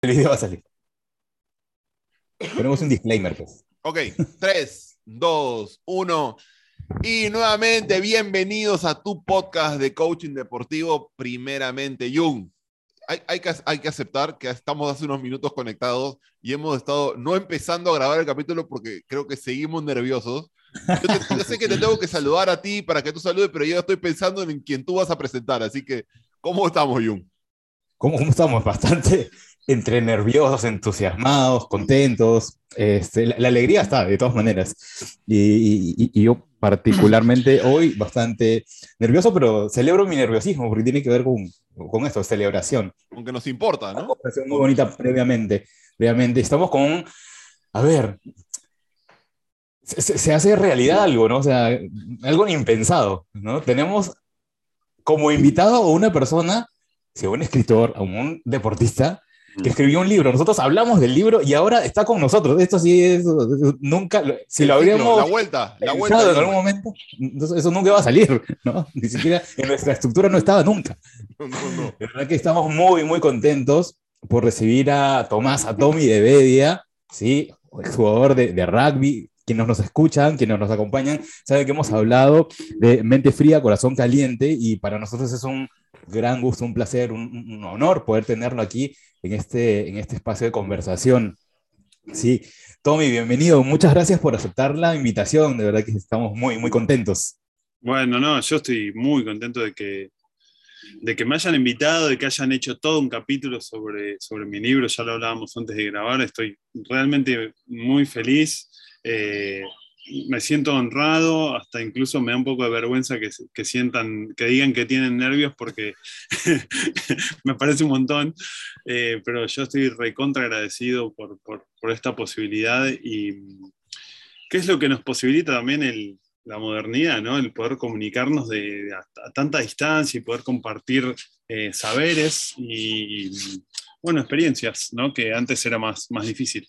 El video va a salir. Ponemos un disclaimer, pues. Ok, 3, 2, 1. Y nuevamente, bienvenidos a tu podcast de coaching deportivo, primeramente, Jung. Hay, hay, que, hay que aceptar que estamos hace unos minutos conectados y hemos estado no empezando a grabar el capítulo porque creo que seguimos nerviosos. Yo, te, yo sé que te tengo que saludar a ti para que tú saludes, pero yo estoy pensando en quién tú vas a presentar. Así que, ¿cómo estamos, Jung? ¿Cómo, cómo estamos? Bastante entre nerviosos, entusiasmados, contentos. Este, la, la, alegría está, de todas maneras. Y, y, y, yo particularmente hoy bastante nervioso, pero celebro mi nerviosismo porque tiene que ver con, con esto, celebración. Aunque nos importa, ¿no? Una muy bonita previamente. previamente. Estamos con, a ver, se, se, hace realidad algo, ¿no? O sea, algo impensado, ¿no? Tenemos como invitado a una persona, sea un escritor, a un deportista, que escribió un libro. Nosotros hablamos del libro y ahora está con nosotros. Esto sí es, nunca, si lo habríamos la vuelta, la vuelta en algún momento, eso nunca va a salir, ¿no? Ni siquiera en nuestra estructura no estaba nunca. No, no, no. De verdad que estamos muy, muy contentos por recibir a Tomás Atomi de Bedia, ¿sí? jugador de, de rugby, quienes nos escuchan, quienes nos acompañan, saben que hemos hablado de mente fría, corazón caliente, y para nosotros es un gran gusto, un placer, un, honor poder tenerlo aquí en este, en este espacio de conversación. Sí, Tommy, bienvenido. Muchas gracias por aceptar la invitación. De verdad que estamos muy, muy contentos. Bueno, no, yo estoy muy contento de que, de que me hayan invitado, de que hayan hecho todo un capítulo sobre, sobre mi libro. Ya lo hablábamos antes de grabar. Estoy realmente muy feliz. Eh, me siento honrado, hasta incluso me da un poco de vergüenza que, que sientan, que digan que tienen nervios porque me parece un montón, eh, pero yo estoy recontra agradecido por, por, esta posibilidad y qué es lo que nos posibilita también el, la modernidad, ¿no? el poder comunicarnos de, a, tanta distancia y poder compartir eh, saberes y, bueno, experiencias, ¿no? que antes era más, más difícil.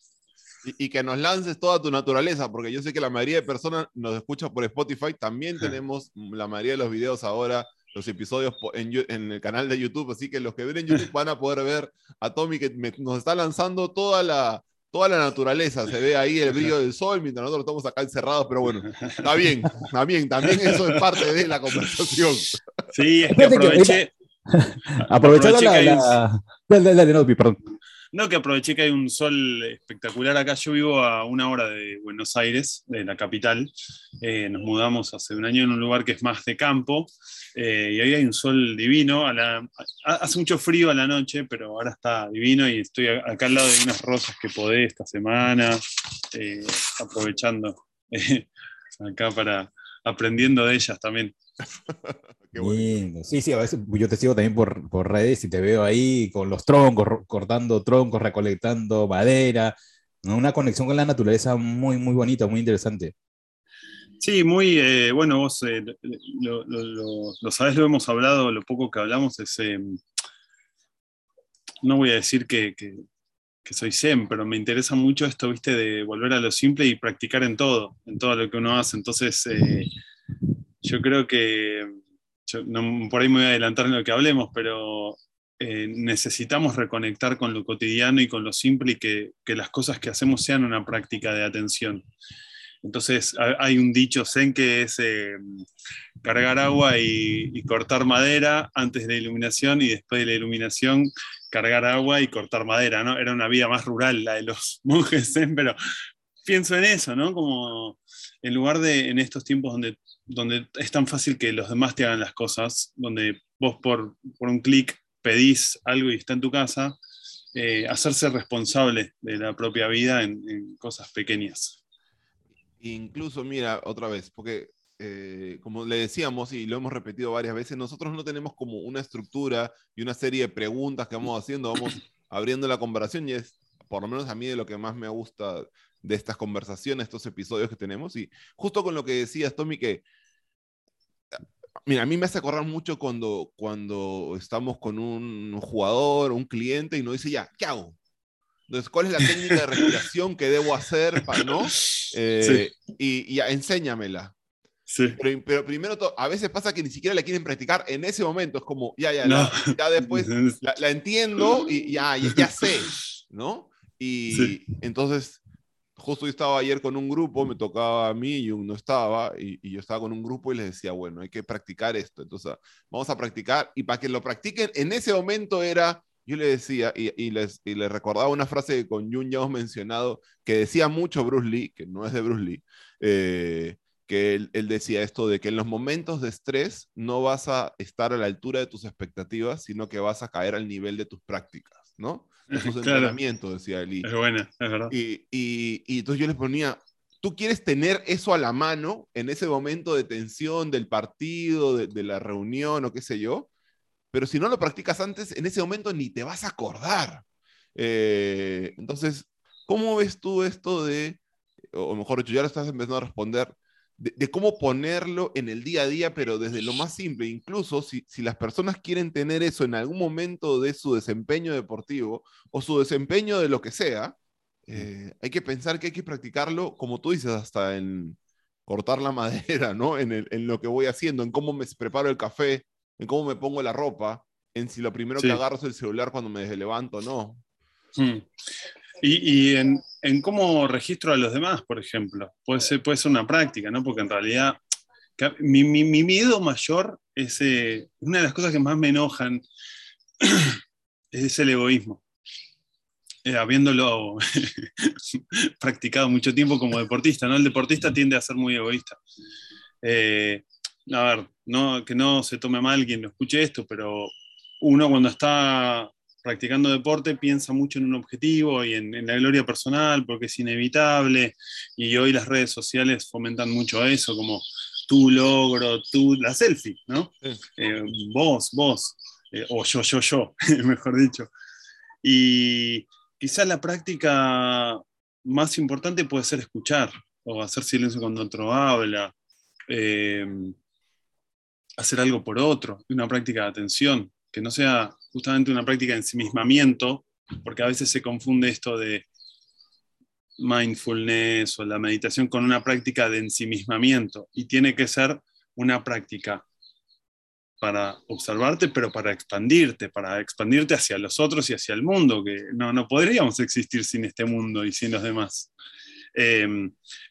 Y, y, que nos lances toda tu naturaleza, porque yo sé que la mayoría de personas nos escucha por Spotify. También tenemos la mayoría de los videos ahora, los episodios en, en, el canal de YouTube. Así que los que ven en YouTube van a poder ver a Tommy que me, nos está lanzando toda la, toda la naturaleza. Se ve ahí el brillo del sol mientras nosotros estamos acá encerrados. Pero bueno, está bien, está bien. También eso es parte de la conversación. Sí, es que aproveché. Aprovechando la, la... Dale, dale, no, perdón. No, que aproveché que hay un sol espectacular acá. Yo vivo a una hora de Buenos Aires, de la capital. Eh, nos mudamos hace un año en un lugar que es más de campo. Eh, y ahí hay un sol divino. A la, hace mucho frío a la noche, pero ahora está divino y estoy acá al lado de unas rosas que podé esta semana, eh, aprovechando acá para aprendiendo de ellas también. Qué bueno. Sí, sí, a veces yo te sigo también por, por, redes y te veo ahí con los troncos, cortando troncos, recolectando madera, ¿no? una conexión con la naturaleza muy, muy bonita, muy interesante. Sí, muy, eh, bueno, vos eh, lo, lo, lo, lo, sabés, lo hemos hablado, lo poco que hablamos es, eh, no voy a decir que, que, que, soy zen, pero me interesa mucho esto, viste, de volver a lo simple y practicar en todo, en todo lo que uno hace. Entonces, eh, yo creo que yo por ahí me voy a adelantar en lo que hablemos, pero eh, necesitamos reconectar con lo cotidiano y con lo simple y que, que, las cosas que hacemos sean una práctica de atención. Entonces hay un dicho zen que es eh, cargar agua y, y, cortar madera antes de la iluminación y después de la iluminación cargar agua y cortar madera, ¿no? Era una vida más rural la de los monjes zen, pero pienso en eso, ¿no? Como en lugar de en estos tiempos donde donde es tan fácil que los demás te hagan las cosas, donde vos por, por un clic pedís algo y está en tu casa, eh, hacerse responsable de la propia vida en, cosas pequeñas. Incluso, mira, otra vez, porque eh, como le decíamos y lo hemos repetido varias veces, nosotros no tenemos como una estructura y una serie de preguntas que vamos haciendo, vamos abriendo la conversación y es, por lo menos a mí, de lo que más me gusta de estas conversaciones, estos episodios que tenemos. Y justo con lo que decías, Tommy, que Mira, a mí me hace acordar mucho cuando, cuando estamos con un jugador, un cliente, y nos dice, ya, ¿qué hago? Entonces, ¿cuál es la técnica de respiración que debo hacer para no? Eh, sí. y, y ya, enséñamela. Sí. Pero, pero, primero, a veces pasa que ni siquiera la quieren practicar en ese momento. Es como, ya, ya, no. la, ya después la, la, entiendo y ya, ya, ya sé. ¿no? Y entonces, justo yo estaba ayer con un grupo, me tocaba a mí, y no estaba, y, y, yo estaba con un grupo y les decía, bueno, hay que practicar esto, entonces vamos a practicar, y para que lo practiquen, en ese momento era, yo le decía, y, y les, y les recordaba una frase que con Jun ya hemos mencionado, que decía mucho Bruce Lee, que no es de Bruce Lee, eh, que él, él, decía esto de que en los momentos de estrés no vas a estar a la altura de tus expectativas, sino que vas a caer al nivel de tus prácticas, ¿no? Claro. entrenamientos, decía él. Es buena, es verdad. Y, y, y, entonces yo les ponía, tú quieres tener eso a la mano en ese momento de tensión del partido, de, de la reunión o qué sé yo, pero si no lo practicas antes, en ese momento ni te vas a acordar. Eh, entonces, ¿cómo ves tú esto de, o mejor dicho, ya lo estás empezando a responder, de, de, cómo ponerlo en el día a día, pero desde lo más simple. Incluso si, si, las personas quieren tener eso en algún momento de su desempeño deportivo o su desempeño de lo que sea, eh, hay que pensar que hay que practicarlo, como tú dices, hasta en cortar la madera, ¿no? En, el, en lo que voy haciendo, en cómo me preparo el café, en cómo me pongo la ropa, en si lo primero sí. que agarro es el celular cuando me levanto, no. Hmm. Y, y en, cómo registro a los demás, por ejemplo. Puede ser, puede ser una práctica, ¿no? Porque en realidad mi, mi, mi miedo mayor es eh, una de las cosas que más me enojan es el egoísmo. Eh, habiéndolo practicado mucho tiempo como deportista, ¿no? El deportista tiende a ser muy egoísta. Eh, a ver, no, que no se tome mal quien lo escuche esto, pero uno cuando está practicando deporte piensa mucho en un objetivo y en, en, la gloria personal porque es inevitable y hoy las redes sociales fomentan mucho eso, como tu logro, tú, la selfie, ¿no? Sí. Eh, vos, vos, eh, o yo, yo, yo, mejor dicho. Y quizás la práctica más importante puede ser escuchar o hacer silencio cuando otro habla, eh, hacer algo por otro, una práctica de atención, que no sea justamente una práctica de ensimismamiento, porque a veces se confunde esto de mindfulness o la meditación con una práctica de ensimismamiento y tiene que ser una práctica para observarte, pero para expandirte, para expandirte hacia los otros y hacia el mundo, que no, no podríamos existir sin este mundo y sin los demás. Eh,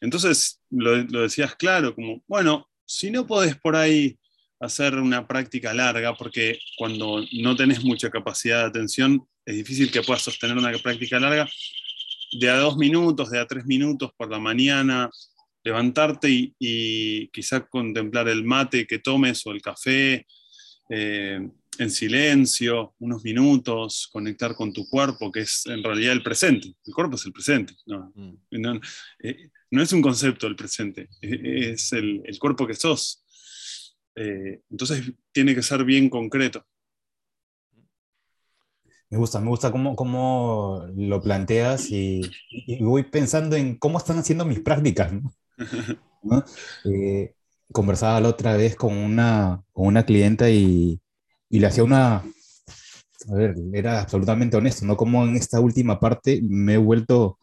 entonces, lo, lo decías claro, como, bueno, si no podés por ahí hacer una práctica larga, porque cuando no tenés mucha capacidad de atención, es difícil que puedas sostener una práctica larga, de a dos minutos, de a tres minutos por la mañana, levantarte y, y quizá contemplar el mate que tomes o el café eh, en silencio, unos minutos, conectar con tu cuerpo, que es en realidad el presente. El cuerpo es el presente. No, mm. no, eh, no es un concepto el presente, es el, el cuerpo que sos. Eh, entonces tiene que ser bien concreto. Me gusta, me gusta cómo, cómo lo planteas y, y, voy pensando en cómo están haciendo mis prácticas. ¿no? ¿No? Eh, conversaba la otra vez con una, con una clienta y, y, le hacía una... A ver, era absolutamente honesto, ¿no? Como en esta última parte me he vuelto...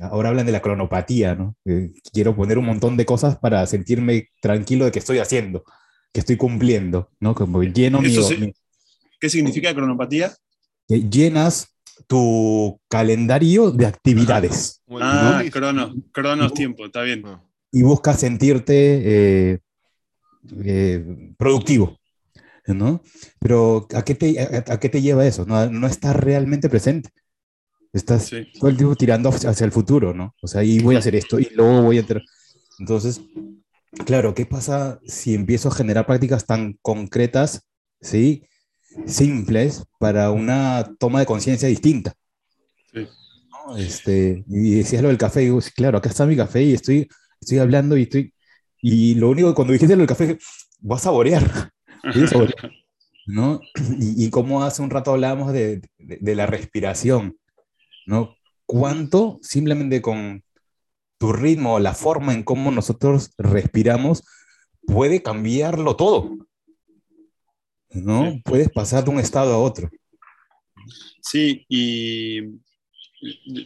Ahora hablan de la cronopatía, ¿no? Eh, quiero poner un montón de cosas para sentirme tranquilo de que estoy haciendo, que estoy cumpliendo, ¿no? Como lleno mi, sí. mi, ¿Qué significa cronopatía? que llenas tu calendario de actividades. Ah, ¿no? cronos, cronos tiempo, está bien. Y buscas sentirte eh, eh, productivo, ¿no? Pero ¿a qué te, a, a qué te lleva eso? No, no estás realmente presente. Estás sí. todo el tiempo tirando hacia el futuro, ¿no? O sea, y voy a hacer esto y luego voy a... Ter... Entonces, claro, ¿qué pasa si empiezo a generar prácticas tan concretas, ¿sí? simples para una toma de conciencia distinta. Sí. ¿no? Este, y decías lo del café, y digo, claro, acá está mi café y estoy, estoy hablando y estoy... Y lo único que cuando dijiste lo del café, vas a saborear. a saborear ¿no? Y, y, como hace un rato hablábamos de, de, de, la respiración, ¿no? ¿Cuánto simplemente con tu ritmo, la forma en cómo nosotros respiramos, puede cambiarlo todo? ¿no? Sí. Puedes pasar de un estado a otro. Sí, y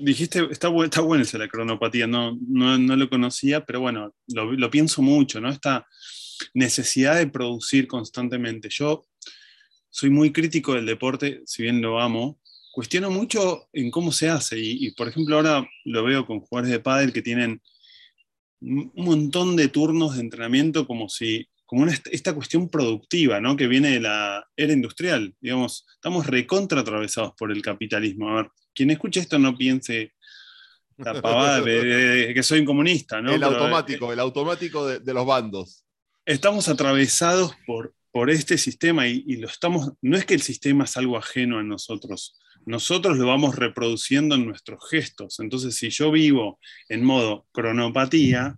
dijiste, está, está bueno esa la cronopatía, no, no, no, lo conocía, pero bueno, lo, lo, pienso mucho, ¿no? Esta necesidad de producir constantemente. Yo soy muy crítico del deporte, si bien lo amo, cuestiono mucho en cómo se hace. Y, por ejemplo, ahora lo veo con jugadores de pádel que tienen un montón de turnos de entrenamiento como si como esta cuestión productiva, ¿no? Que viene de la era industrial. Digamos, estamos recontra atravesados por el capitalismo. A ver, quien escuche esto no piense la pavada de, que soy un comunista, ¿no? El automático, el automático de, los bandos. Estamos atravesados por, por este sistema y, y, lo estamos. No es que el sistema es algo ajeno a nosotros. Nosotros lo vamos reproduciendo en nuestros gestos. Entonces, si yo vivo en modo cronopatía,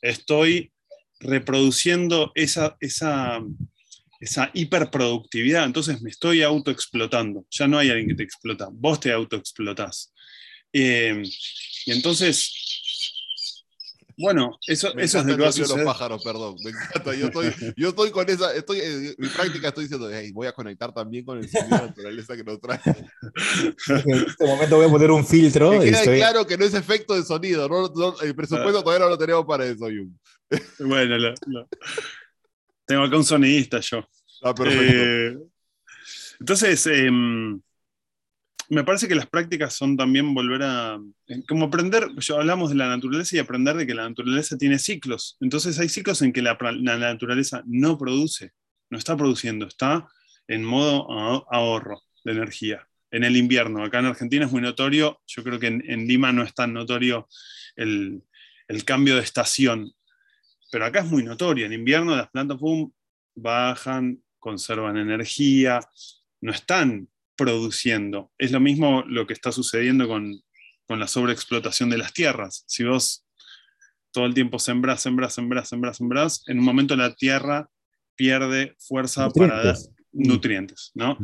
estoy reproduciendo esa, esa, esa hiperproductividad, entonces me estoy autoexplotando. Ya no hay alguien que te explota, vos te autoexplotás. Eh, y entonces, bueno, eso, eso es lo que va a suceder. los pájaros, perdón, me encanta. Yo estoy, yo estoy con esa, estoy, en mi práctica estoy diciendo, hey, voy a conectar también con el sonido de naturaleza que nos trae. En este momento voy a poner un filtro. Que queda claro que no es efecto de sonido, no, el presupuesto ah. todavía no lo tenemos para eso, Jung. Bueno, tengo acá un sonidista yo. Ah, perfecto. Eh, entonces, eh, me parece que las prácticas son también volver a, eh, como aprender, yo hablamos de la naturaleza y aprender de que la naturaleza tiene ciclos. Entonces hay ciclos en que la, naturaleza no produce, no está produciendo, está en modo ahorro de energía. En el invierno, acá en Argentina es muy notorio, yo creo que en, Lima no es tan notorio el, cambio de estación, pero acá es muy notorio, en invierno las plantas bajan, conservan energía, no están produciendo. Es lo mismo lo que está sucediendo con, la sobreexplotación de las tierras. Si vos todo el tiempo sembrás, sembrás, sembrás, sembrás, sembrás, en un momento la tierra pierde fuerza para dar nutrientes, ¿no?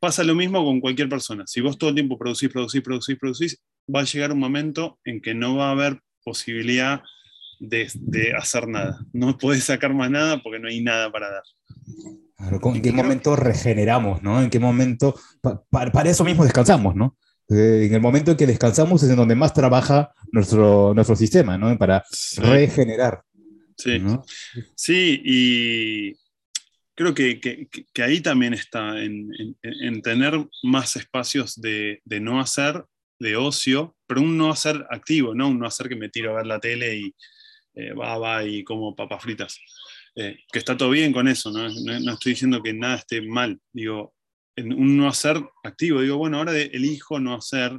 Pasa lo mismo con cualquier persona. Si vos todo el tiempo producís, producís, producís, producís, va a llegar un momento en que no va a haber posibilidad de, de hacer nada. No podés sacar más nada porque no hay nada para dar. ¿En qué momento regeneramos, ¿no? ¿En qué momento, para eso mismo descansamos, ¿no? Eh, en el momento en que descansamos es en donde más trabaja nuestro, nuestro sistema, ¿no? Para regenerar. Sí. sí, y creo que, que, ahí también está, en, en, tener más espacios de, de, no hacer, de ocio, pero un no hacer activo, ¿no? Un no hacer que me tiro a ver la tele y eh, va, va y como papas fritas. Eh, que está todo bien con eso, ¿no? ¿no? estoy diciendo que nada esté mal, digo, en un no hacer activo, digo, bueno, ahora elijo no hacer,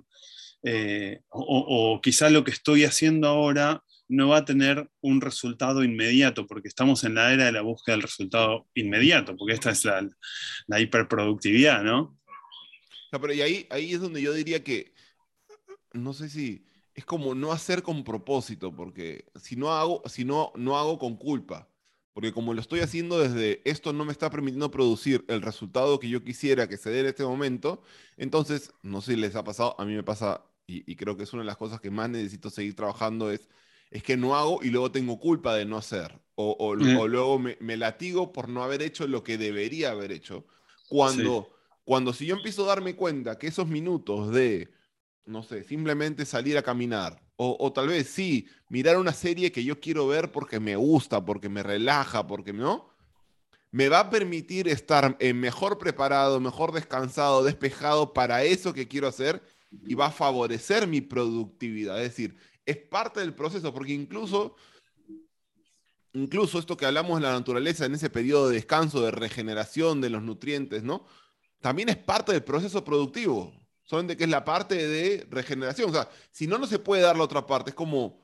eh, o, o quizá lo que estoy haciendo ahora no va a tener un resultado inmediato, porque estamos en la era de la búsqueda del resultado inmediato, porque esta es la, la hiperproductividad, ¿no? pero y ahí, ahí es donde yo diría que, no sé si es como no hacer con propósito, porque si no hago, si no, no hago con culpa. Porque como lo estoy haciendo desde esto no me está permitiendo producir el resultado que yo quisiera que se dé en este momento, entonces, no sé si les ha pasado, a mí me pasa, y, creo que es una de las cosas que más necesito seguir trabajando, es, es que no hago y luego tengo culpa de no hacer. O, luego me, latigo por no haber hecho lo que debería haber hecho. Cuando, cuando si yo empiezo a darme cuenta que esos minutos de, no sé, simplemente salir a caminar, o, tal vez sí, mirar una serie que yo quiero ver porque me gusta, porque me relaja, porque no, me va a permitir estar eh, mejor preparado, mejor descansado, despejado para eso que quiero hacer y va a favorecer mi productividad. Es decir, es parte del proceso, porque incluso, incluso esto que hablamos de la naturaleza en ese periodo de descanso, de regeneración de los nutrientes, ¿no? También es parte del proceso productivo solamente que es la parte de regeneración. O sea, si no, no se puede dar la otra parte. Es como,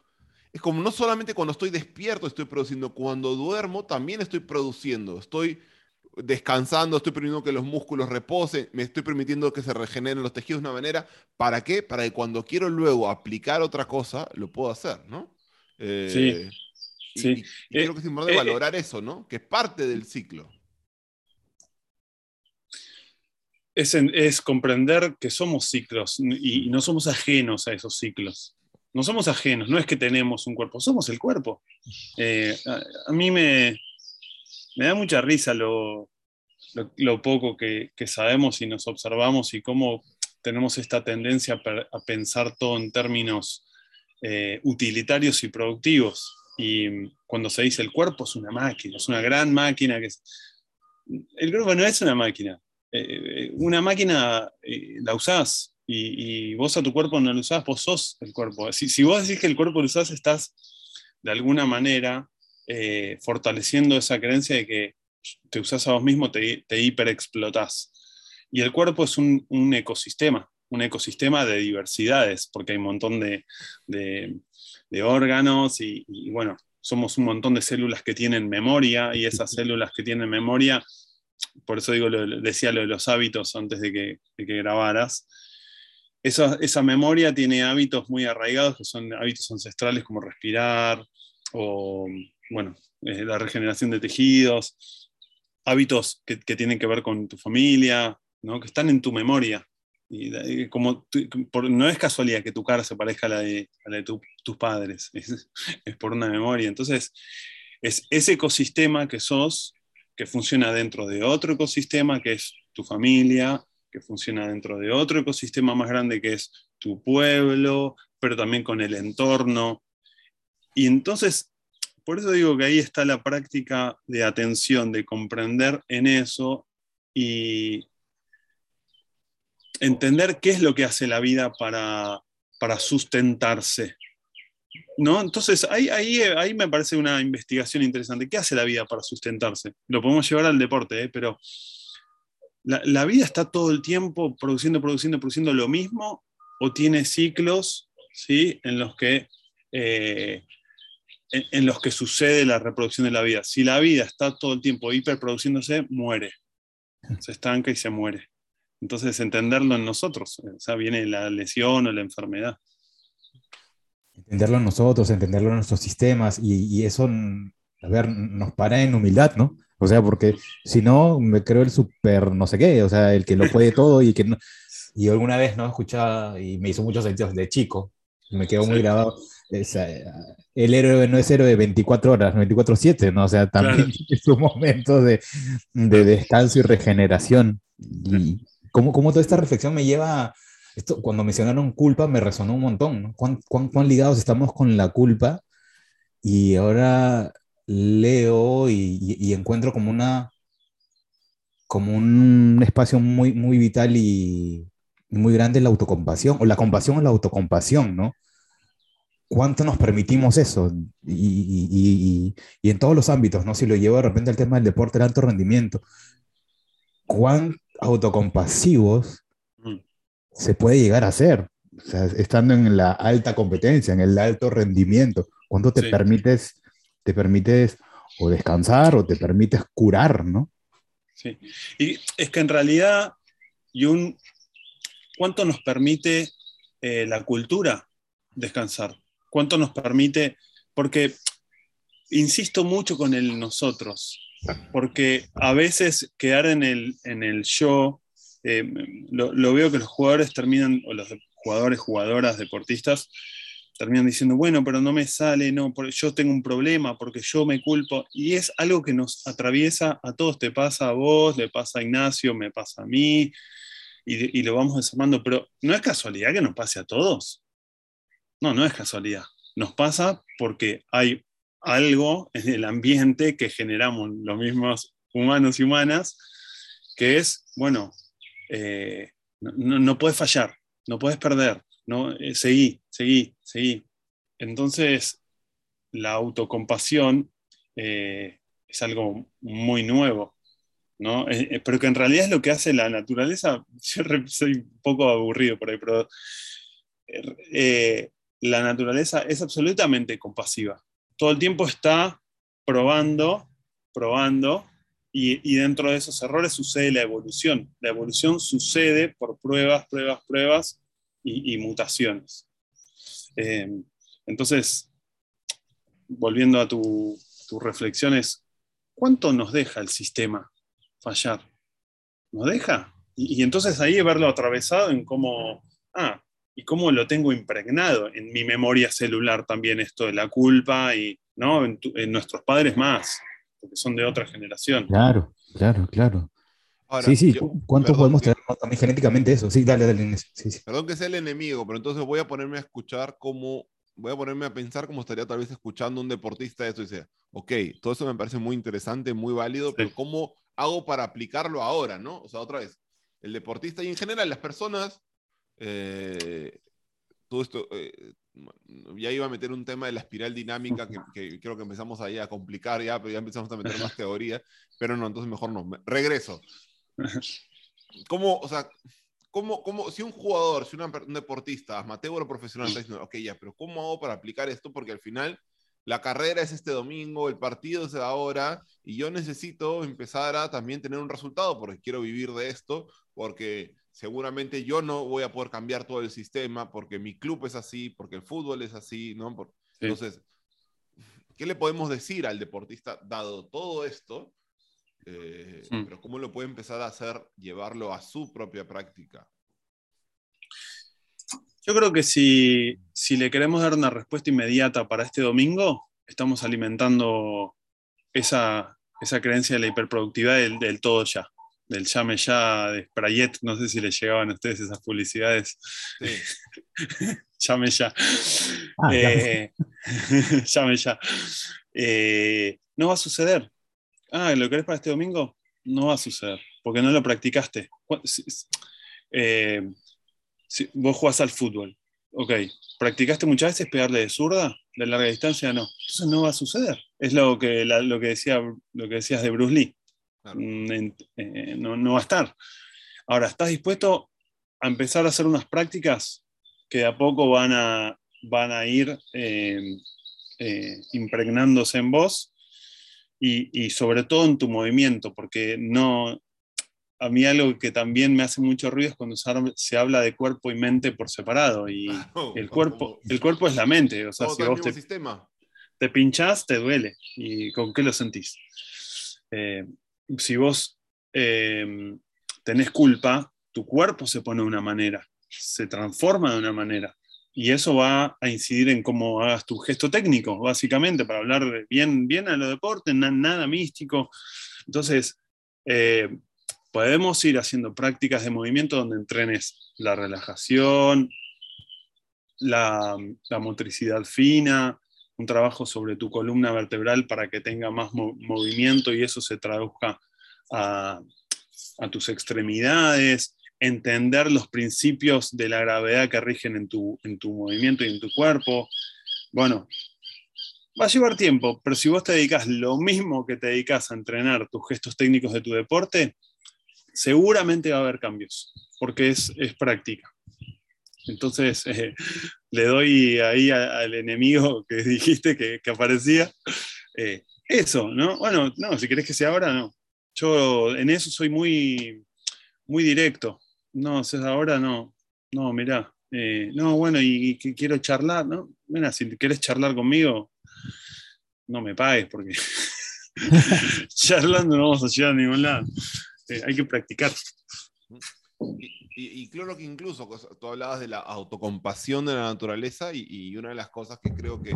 es como no solamente cuando estoy despierto estoy produciendo, cuando duermo también estoy produciendo. Estoy descansando, estoy permitiendo que los músculos reposen, me estoy permitiendo que se regeneren los tejidos de una manera. ¿Para qué? Para que cuando quiero luego aplicar otra cosa, lo puedo hacer, ¿no? Eh, sí. sí. Y, creo que es importante eh, eh, valorar eso, ¿no? Que es parte del ciclo. Es, comprender que somos ciclos y, no somos ajenos a esos ciclos. No somos ajenos, no es que tenemos un cuerpo, somos el cuerpo. Eh, a, mí me, me, da mucha risa lo, lo, poco que, sabemos y nos observamos y cómo tenemos esta tendencia a, pensar todo en términos eh, utilitarios y productivos. Y cuando se dice el cuerpo es una máquina, es una gran máquina. Que el cuerpo no es una máquina, eh, una máquina eh, la usás y, vos a tu cuerpo no lo usás, vos sos el cuerpo. Si, si vos decís que el cuerpo lo usás, estás de alguna manera eh, fortaleciendo esa creencia de que te usás a vos mismo, te, te hiperexplotás. Y el cuerpo es un, un, ecosistema, un ecosistema de diversidades, porque hay un montón de, de, de órganos y, y, bueno, somos un montón de células que tienen memoria y esas células que tienen memoria por eso digo, decía lo de los hábitos antes de que, de que grabaras. Esa, esa, memoria tiene hábitos muy arraigados, que son hábitos ancestrales como respirar o, bueno, eh, la regeneración de tejidos, hábitos que, que, tienen que ver con tu familia, ¿no? que están en tu memoria. Y, como no es casualidad que tu cara se parezca a la de, a tus padres, es, es por una memoria. Entonces, es ese ecosistema que sos que funciona dentro de otro ecosistema que es tu familia, que funciona dentro de otro ecosistema más grande que es tu pueblo, pero también con el entorno. Y entonces, por eso digo que ahí está la práctica de atención, de comprender en eso y entender qué es lo que hace la vida para, para sustentarse. ¿No? Entonces, ahí, ahí, ahí me parece una investigación interesante. ¿Qué hace la vida para sustentarse? Lo podemos llevar al deporte, ¿eh? pero la, la, vida está todo el tiempo produciendo, produciendo, produciendo lo mismo o tiene ciclos ¿sí? en, los que, eh, en, en, los que sucede la reproducción de la vida. Si la vida está todo el tiempo hiperproduciéndose, muere. Se estanca y se muere. Entonces, entenderlo en nosotros. O sea, viene la lesión o la enfermedad entenderlo nosotros, entenderlo en nuestros sistemas, y, y, eso, a ver, nos para en humildad, ¿no? O sea, porque si no, me creo el súper no sé qué, o sea, el que lo puede todo y que no... Y alguna vez, ¿no? Escuchaba y me hizo muchos sentidos de chico, me quedó muy grabado. Esa, el héroe no es héroe de 24 horas, 24-7, ¿no? O sea, también claro. tiene sus momentos de, de, descanso y regeneración. Y cómo, cómo toda esta reflexión me lleva a, esto, cuando mencionaron culpa me resonó un montón, ¿no? ¿Cuán, cuán, cuán ligados estamos con la culpa? Y ahora leo y, y, y, encuentro como una como un espacio muy, muy vital y muy grande la autocompasión, o la compasión o la autocompasión, ¿no? ¿Cuánto nos permitimos eso? Y, y, en todos los ámbitos, ¿no? Si lo llevo de repente al tema del deporte de alto rendimiento, ¿cuán autocompasivos se puede llegar a o sea, estando en la alta competencia, en el alto rendimiento. ¿Cuánto te sí. permites, te permites o descansar o te permites curar, no? Sí. Y es que en realidad, y un, ¿cuánto nos permite eh, la cultura descansar? ¿Cuánto nos permite? Porque insisto mucho con el nosotros, porque a veces quedar en el, en el yo eh, lo, veo que los jugadores terminan, o los jugadores, jugadoras, deportistas, terminan diciendo, bueno, pero no me sale, no, yo tengo un problema porque yo me culpo. Y es algo que nos atraviesa a todos, te pasa a vos, le pasa a Ignacio, me pasa a mí, y, y lo vamos desarmando, pero no es casualidad que nos pase a todos. No, no es casualidad. Nos pasa porque hay algo en el ambiente que generamos los mismos humanos y humanas, que es, bueno, eh, no, puedes fallar, no puedes perder, ¿no? Eh, seguí, seguí, seguí. Entonces, la autocompasión eh, es algo muy nuevo, ¿no? Eh, pero que en realidad es lo que hace la naturaleza. Yo soy un poco aburrido por ahí, pero la naturaleza es absolutamente compasiva. Todo el tiempo está probando, probando, y, dentro de esos errores sucede la evolución. La evolución sucede por pruebas, pruebas, pruebas y, mutaciones. Eh, entonces, volviendo a tus tu reflexiones, ¿cuánto nos deja el sistema fallar? ¿Nos deja? Y, entonces ahí verlo atravesado en cómo, ah, y cómo lo tengo impregnado en mi memoria celular también esto de la culpa y, ¿no? Tu, en nuestros padres más porque son de otra generación. Claro, claro, claro. Ahora, sí, sí, yo, ¿cuánto podemos tener también genéticamente eso? Sí, dale, dale. Sí, sí. Perdón que sea el enemigo, pero entonces voy a ponerme a escuchar cómo, voy a ponerme a pensar cómo estaría tal vez escuchando un deportista eso y dice, ok, todo eso me parece muy interesante, muy válido, sí. pero ¿cómo hago para aplicarlo ahora, no? O sea, otra vez, el deportista y en general las personas, eh, todo esto, eh, ya iba a meter un tema de la espiral dinámica que, creo que empezamos ahí a complicar ya, pero ya empezamos a meter más teoría, pero no, entonces mejor no. Regreso. ¿Cómo, o sea, cómo, cómo, si un jugador, si un deportista, amateur o profesional, está diciendo, ok, ya, pero ¿cómo hago para aplicar esto? Porque al final la carrera es este domingo, el partido es ahora, y yo necesito empezar a también tener un resultado porque quiero vivir de esto, porque seguramente yo no voy a poder cambiar todo el sistema, porque mi club es así, porque el fútbol es así, ¿no? Entonces, ¿qué le podemos decir al deportista dado todo esto? Eh, pero ¿cómo lo puede empezar a hacer, llevarlo a su propia práctica? Yo creo que si, le queremos dar una respuesta inmediata para este domingo, estamos alimentando esa, creencia de la hiperproductividad del, todo ya, del llame ya de Sprayet, no sé si le llegaban a ustedes esas publicidades. llame ya. Ah, eh, llame ya. Eh, no va a suceder. Ah, ¿lo querés para este domingo? No va a suceder, porque no lo practicaste. Eh, vos jugás al fútbol, ok, ¿practicaste muchas veces pegarle de zurda? De larga distancia, no. Entonces no va a suceder. Es lo que, lo que, decía, lo que decías de Bruce Lee. Mm, eh, no, va a estar. Ahora, ¿estás dispuesto a empezar a hacer unas prácticas que de a poco van a, van a ir eh, eh, impregnándose en vos y, y, sobre todo en tu movimiento? Porque no, a mí algo que también me hace mucho ruido es cuando se habla de cuerpo y mente por separado. Y el, cuerpo, el cuerpo es la mente. O sea, si vos te, te pinchás, te duele. ¿Y con qué lo sentís? Eh, si vos eh, tenés culpa, tu cuerpo se pone de una manera, se transforma de una manera. Y eso va a incidir en cómo hagas tu gesto técnico, básicamente, para hablar bien, bien a lo deporte, nada místico. Entonces, eh, podemos ir haciendo prácticas de movimiento donde entrenes la relajación, la, motricidad fina, un trabajo sobre tu columna vertebral para que tenga más movimiento y eso se traduzca a, tus extremidades, entender los principios de la gravedad que rigen en tu, en tu movimiento y en tu cuerpo. Bueno, va a llevar tiempo, pero si vos te dedicas lo mismo que te dedicas a entrenar tus gestos técnicos de tu deporte, seguramente va a haber cambios, porque es, práctica. Entonces, eh, le doy ahí al enemigo que dijiste que, aparecía. Eh, eso, ¿no? Bueno, no, si querés que sea ahora, no. Yo en eso soy muy, muy directo. No, si es ahora, no. No, mirá. Eh, no, bueno, y, quiero charlar, ¿no? Mira, si querés charlar conmigo, no me pagues, porque charlando no vamos a llegar a ningún lado. Hay que practicar. Y, claro que incluso tú hablabas de la autocompasión de la naturaleza y, una de las cosas que creo que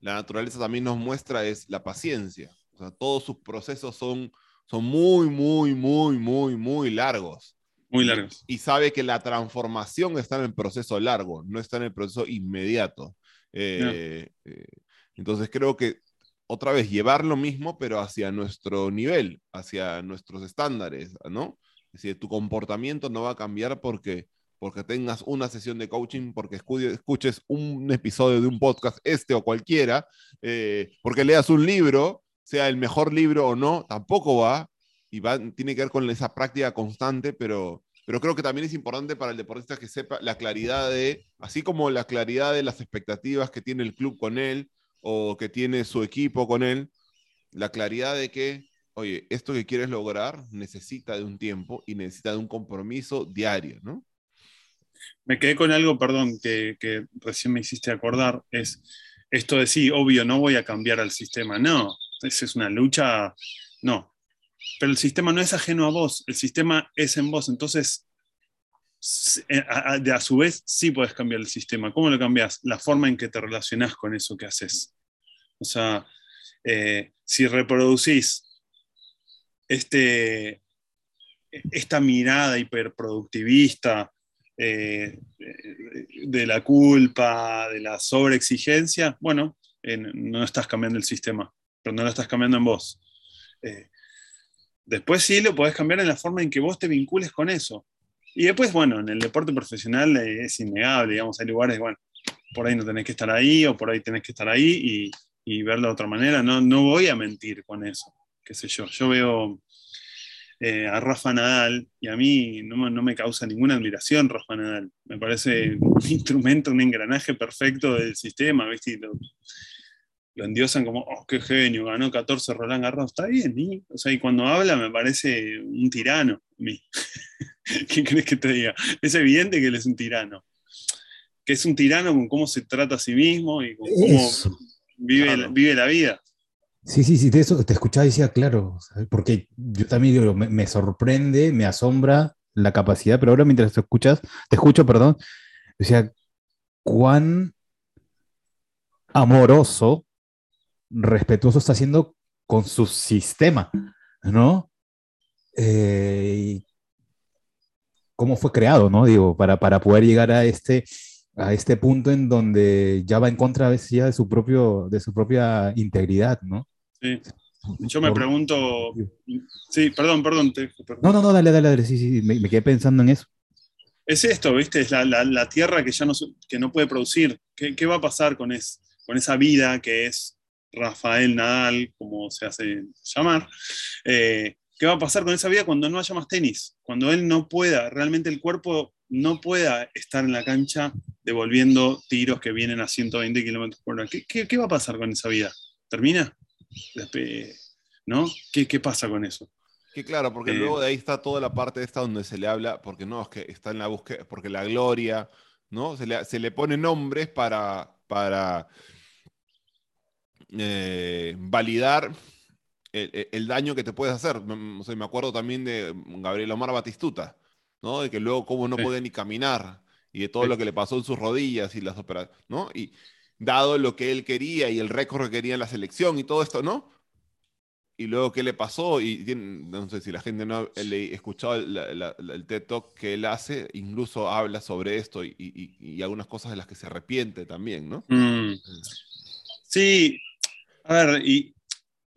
la naturaleza también nos muestra es la paciencia. O sea, todos sus procesos son, son muy, muy, muy, muy, muy largos. Muy largos. Y, sabe que la transformación está en el proceso largo, no está en el proceso inmediato. Eh, eh, entonces creo que otra vez llevar lo mismo, pero hacia nuestro nivel, hacia nuestros estándares, ¿no? Es decir, tu comportamiento no va a cambiar porque, porque tengas una sesión de coaching, porque escuches un episodio de un podcast, este o cualquiera, eh, porque leas un libro, sea el mejor libro o no, tampoco va, y va, tiene que ver con esa práctica constante, pero, pero creo que también es importante para el deportista que sepa la claridad de, así como la claridad de las expectativas que tiene el club con él, o que tiene su equipo con él, la claridad de que, oye, esto que quieres lograr necesita de un tiempo y necesita de un compromiso diario, ¿no? Me quedé con algo, perdón, que, recién me hiciste acordar, es esto de sí, obvio, no voy a cambiar al sistema, no, esa es una lucha, no, pero el sistema no es ajeno a vos, el sistema es en vos, entonces eh, a, a, su vez sí puedes cambiar el sistema. ¿Cómo lo cambias? La forma en que te relacionás con eso que haces. O sea, eh, si reproducís este, esta mirada hiperproductivista eh, de la culpa, de la sobreexigencia, bueno, no estás cambiando el sistema, pero no lo estás cambiando en vos. Después sí lo podés cambiar en la forma en que vos te vincules con eso. Y después, bueno, en el deporte profesional es innegable, digamos, hay lugares, bueno, por ahí no tenés que estar ahí o por ahí tenés que estar ahí y, verlo de otra manera. No, no voy a mentir con eso, qué sé yo. Yo veo eh, a Rafa Nadal y a mí no, no, me causa ninguna admiración Rafa Nadal. Me parece un instrumento, un engranaje perfecto del sistema, ¿viste? lo endiosan como, oh, qué genio, ganó 14 Roland Garros, está bien, y, o sea, y cuando habla me parece un tirano. ¿Qué crees que te diga? Es evidente que él es un tirano. Que es un tirano con cómo se trata a sí mismo y con cómo vive, vive la vida. Sí, sí, sí, de eso te escuchaba y decía, claro, porque yo también digo, me, sorprende, me asombra la capacidad, pero ahora mientras te escuchas, te escucho, perdón, decía, cuán amoroso respetuoso está haciendo con su sistema, ¿no? Eh, ¿Cómo fue creado, no? Digo, para, para poder llegar a este, a este punto en donde ya va en contra a veces ya de su, propio, de su propia integridad, ¿no? Sí. Yo me pregunto. Sí, perdón, perdón, No, no, no, dale, dale, dale. Sí, sí, me, quedé pensando en eso. Es esto, ¿viste? Es la, la, tierra que ya no, que no puede producir. ¿Qué, qué va a pasar con, es, con esa vida que es Rafael Nadal, como se hace llamar, eh, ¿qué va a pasar con esa vida cuando no haya más tenis? Cuando él no pueda, realmente el cuerpo no pueda estar en la cancha devolviendo tiros que vienen a 120 kilómetros por hora. ¿Qué, va a pasar con esa vida? ¿Termina? ¿No? ¿Qué, pasa con eso? Que claro, porque eh, luego de ahí está toda la parte esta donde se le habla, porque no, es que está en la búsqueda, porque la gloria, ¿no? Se le, se le pone nombres para, para eh, validar el, daño que te puedes hacer. me acuerdo también de Gabriel Omar Batistuta, ¿no? De que luego cómo no puede ni caminar y de todo lo que le pasó en sus rodillas y las operaciones, ¿no? Y dado lo que él quería y el récord que quería en la selección y todo esto, ¿no? Y luego qué le pasó, y no sé si la gente no ha escuchado el, TED Talk que él hace, incluso habla sobre esto y, algunas cosas de las que se arrepiente también, ¿no? Mm. Sí, a ver, y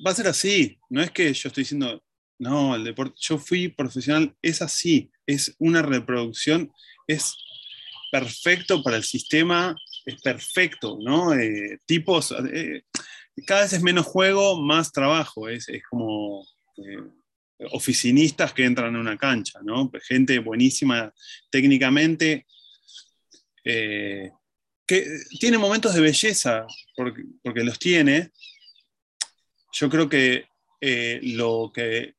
va a ser así. No es que yo estoy diciendo, no, el deporte, yo fui profesional, es así, es una reproducción, es perfecto para el sistema, es perfecto, ¿no? Eh, tipos, eh, cada vez es menos juego, más trabajo, es, como eh, oficinistas que entran en una cancha, ¿no? Gente buenísima técnicamente, que tiene momentos de belleza, porque, porque los tiene, yo creo que lo que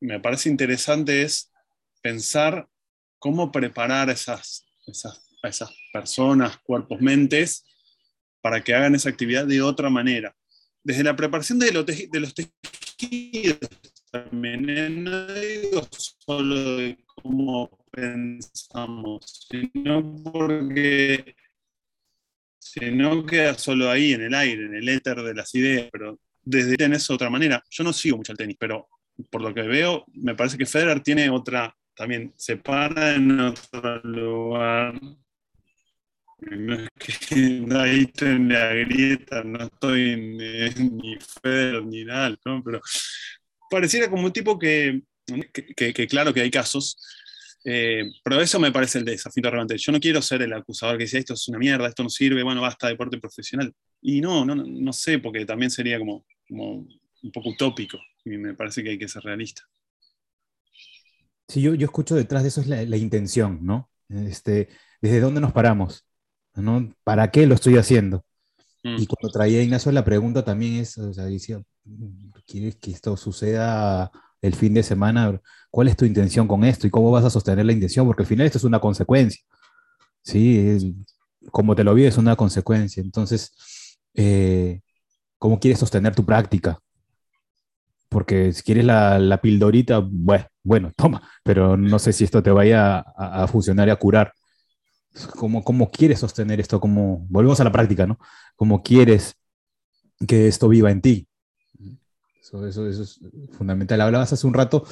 me parece interesante es pensar cómo preparar a esas, esas, personas, cuerpos, mentes, para que hagan esa actividad de otra manera. Desde la preparación de los, de los tejidos también, no solo de cómo pensamos, sino porque si no queda solo ahí en el aire, en el éter de las ideas, pero desde tenis de otra manera. Yo no sigo mucho el tenis, pero por lo que veo, me parece que Federer tiene otra, también se para en otro lugar. No es que ahí en la grieta, no estoy ni, Federer ni nada, pero pareciera como un tipo que, que, claro que hay casos, eh, pero eso me parece el desafío relevante. Yo no quiero ser el acusador que dice esto es una mierda, esto no sirve, bueno, basta deporte profesional. Y no, no, no sé, porque también sería como como un poco utópico y me parece que hay que ser realista. Sí, yo, yo escucho detrás de eso es la, intención, ¿no? Este, ¿Desde dónde nos paramos? ¿No? ¿Para qué lo estoy haciendo? Mm. Y cuando traía a Ignacio la pregunta también es, o sea, decía, ¿quieres que esto suceda el fin de semana? ¿Cuál es tu intención con esto y cómo vas a sostener la intención? Porque al final esto es una consecuencia, ¿sí? como te lo vi, es una consecuencia. Entonces, eh, cómo quieres sostener tu práctica. Porque si quieres la, la pildorita, bueno, bueno, toma, pero no sé si esto te vaya a, funcionar y a curar. ¿Cómo, ¿Cómo, quieres sostener esto? ¿Cómo, volvemos a la práctica, ¿no? ¿Cómo quieres que esto viva en ti? Eso, eso, es fundamental. Hablabas hace un rato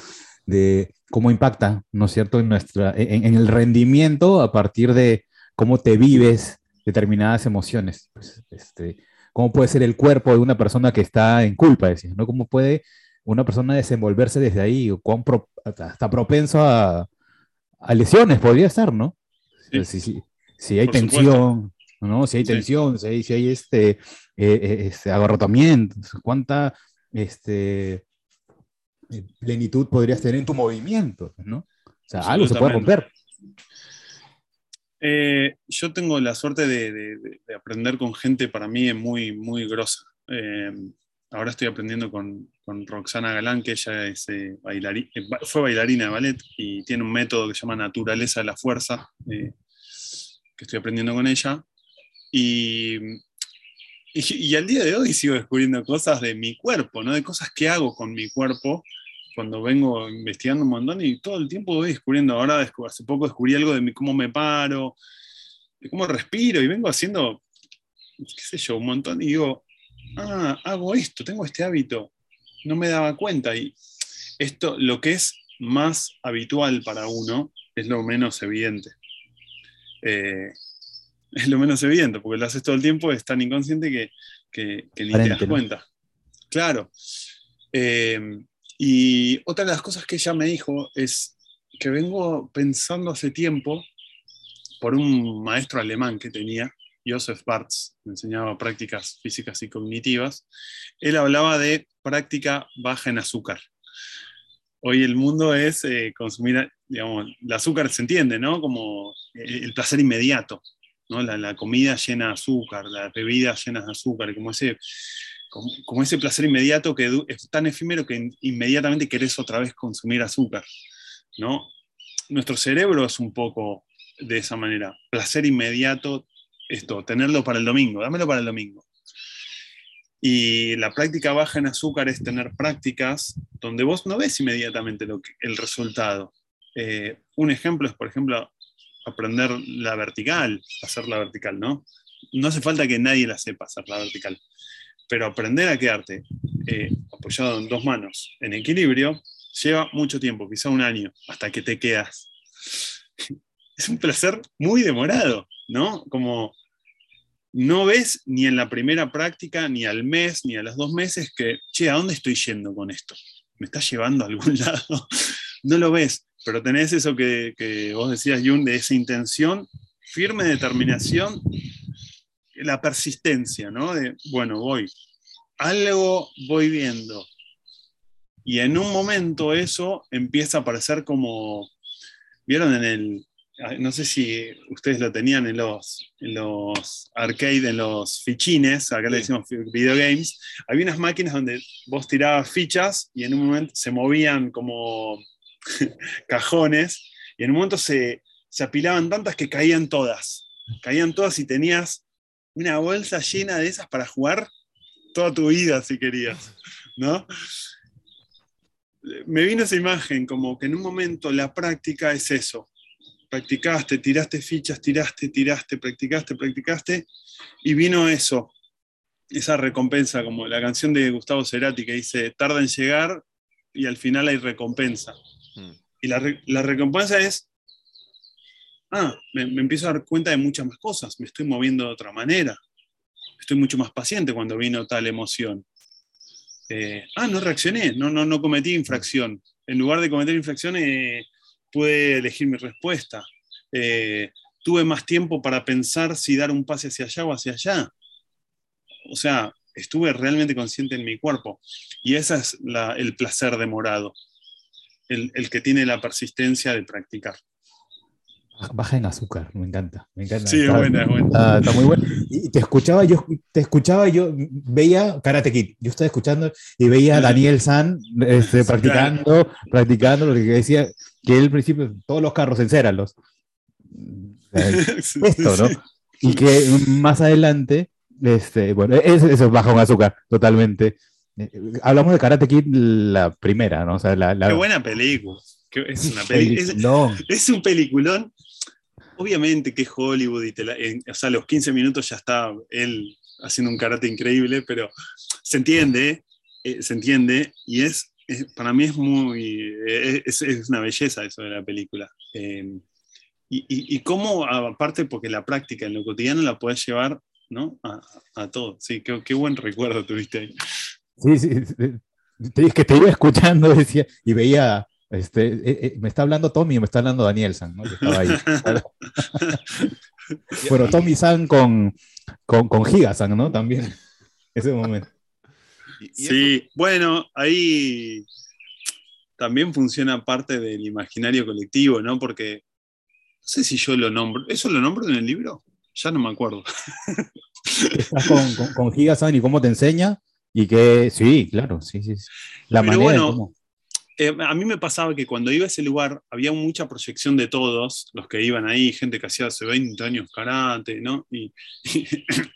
de cómo impacta, ¿no es cierto?, en, nuestra, en, el rendimiento a partir de cómo te vives determinadas emociones. Pues, este, cómo puede ser el cuerpo de una persona que está en culpa, decía, ¿no? ¿Cómo puede una persona desenvolverse desde ahí, o cuán hasta propenso a, a lesiones podría estar, ¿no? Sí. Si, si- si hay tensión, ¿no? Si hay Sí. tensión, si hay, si hay este, eh, eh, este agarrotamiento, cuánta este, eh, plenitud podrías tener en tu movimiento, ¿no? O sea, algo se puede romper. Eh, yo tengo la suerte de, de- de- de aprender con gente para mí muy, muy grosa. Eh, ahora estoy aprendiendo con, con Roxana Galán, que ella es, eh, eh, fue bailarina de ballet y tiene un método que se llama Naturaleza de la Fuerza, eh, que estoy aprendiendo con ella. Y, y, y al día de hoy sigo descubriendo cosas de mi cuerpo, ¿no? de cosas que hago con mi cuerpo cuando vengo investigando un montón y todo el tiempo voy descubriendo. Ahora hace poco descubrí algo de mi, cómo me paro, de cómo respiro y vengo haciendo, qué sé yo, un montón y digo, ah, hago esto, tengo este hábito, no me daba cuenta y esto, lo que es más habitual para uno es lo menos evidente. Eh, es lo menos evidente, porque lo haces todo el tiempo, es tan inconsciente que, que- que ni te das cuenta. Claro. Eh, y otra de las cosas que ella me dijo es que vengo pensando hace tiempo por un maestro alemán que tenía, Joseph Bartz, enseñaba prácticas físicas y cognitivas. Él hablaba de práctica baja en azúcar. Hoy el mundo es eh, consumir, digamos, el azúcar se entiende, ¿no? Como el el placer inmediato, ¿no? La, la comida llena de azúcar, las bebidas llenas de azúcar, como ese, como, como ese placer inmediato que es tan efímero que in- inmediatamente querés otra vez consumir azúcar, ¿no? Nuestro cerebro es un poco de esa manera, placer inmediato, esto, tenerlo para el domingo, dámelo para el domingo. Y la práctica baja en azúcar es tener prácticas donde vos no ves inmediatamente el resultado. Eh, un ejemplo es, por ejemplo, aprender la vertical, hacer la vertical, ¿no? No hace falta que nadie la sepa hacer la vertical, pero aprender a quedarte eh, apoyado en dos manos en equilibrio lleva mucho tiempo, quizá un año, hasta que te quedas. Es un placer muy demorado, ¿no? Como no ves ni en la primera práctica, ni al mes, ni a los dos meses que, che, ¿a dónde estoy yendo con esto? ¿Me está llevando a algún lado? No lo ves, pero tenés eso que, que vos decías, Jun, de esa intención, firme determinación, la persistencia, ¿no? De, bueno, voy, algo voy viendo. Y en un momento eso empieza a parecer como, ¿vieron en el, no sé si ustedes lo tenían en los, en los arcade, en los fichines, acá le decimos videogames, había unas máquinas donde vos tirabas fichas y en un momento se movían como cajones y en un momento se, se apilaban tantas que caían todas. Caían todas y tenías una bolsa llena de esas para jugar toda tu vida si querías, ¿no? Me vino esa imagen como que en un momento la práctica es eso. Practicaste, tiraste fichas, tiraste, tiraste, practicaste, practicaste y vino eso, esa recompensa, como la canción de Gustavo Cerati que dice, tarda en llegar y al final hay recompensa. Mm. Y la, la recompensa es, ah, me, me empiezo a dar cuenta de muchas más cosas, me estoy moviendo de otra manera, estoy mucho más paciente cuando vino tal emoción. Eh, ah, no reaccioné, no, no, no cometí infracción. En lugar de cometer infracción, eh, pude elegir mi respuesta. Eh, tuve más tiempo para pensar si dar un pase hacia allá o hacia allá. O sea, estuve realmente consciente en mi cuerpo. Y ese es la- el placer demorado, el, el que tiene la persistencia de practicar. Baja en azúcar, me encanta. Me encanta. Sí, es Está- buena, buena. Está, está muy bueno. Y te escuchaba, yo te escuchaba, yo veía Karate Kid. Yo estaba escuchando y veía a Daniel San este, practicando, practicando lo que decía que él al principio todos los carros encéralos. Esto, ¿no? Y que más adelante, este, bueno, eso, eso es baja en azúcar, totalmente. Eh, Hablamos de Karate Kid la primera, ¿no? O sea, la, la Qué buena película. Es, una peli- es- es un peliculón. Obviamente que es Hollywood y te o sea, a los 15 minutos ya está él haciendo un karate increíble, pero se entiende, eh, se entiende y es, es- para mí es muy, eh, es, es una belleza eso de la película. Eh, y, y, cómo, aparte, porque la práctica en lo cotidiano la puedes llevar ¿no? a, a todo. Sí, qué, qué buen recuerdo tuviste ahí. Sí, sí, dije que te iba escuchando decía, y veía, este, eh, eh, me está hablando Tommy y me está hablando Danielson, ¿no? Que estaba ahí. bueno, Tommy San con, con, con Gigasan, ¿no? También, ese momento. Sí, bueno, ahí también funciona parte del imaginario colectivo, ¿no? Porque no sé si yo lo nombro. ¿Eso lo nombro en el libro? Ya no me acuerdo. Estás con, con, con Gigasan y cómo te enseña, y que, sí, claro, sí, sí. sí. La Pero manera en bueno, cómo- Eh, a mí me pasaba que cuando iba a ese lugar había mucha proyección de todos los que iban ahí, gente que hacía hace 20 años karate, ¿no? Y,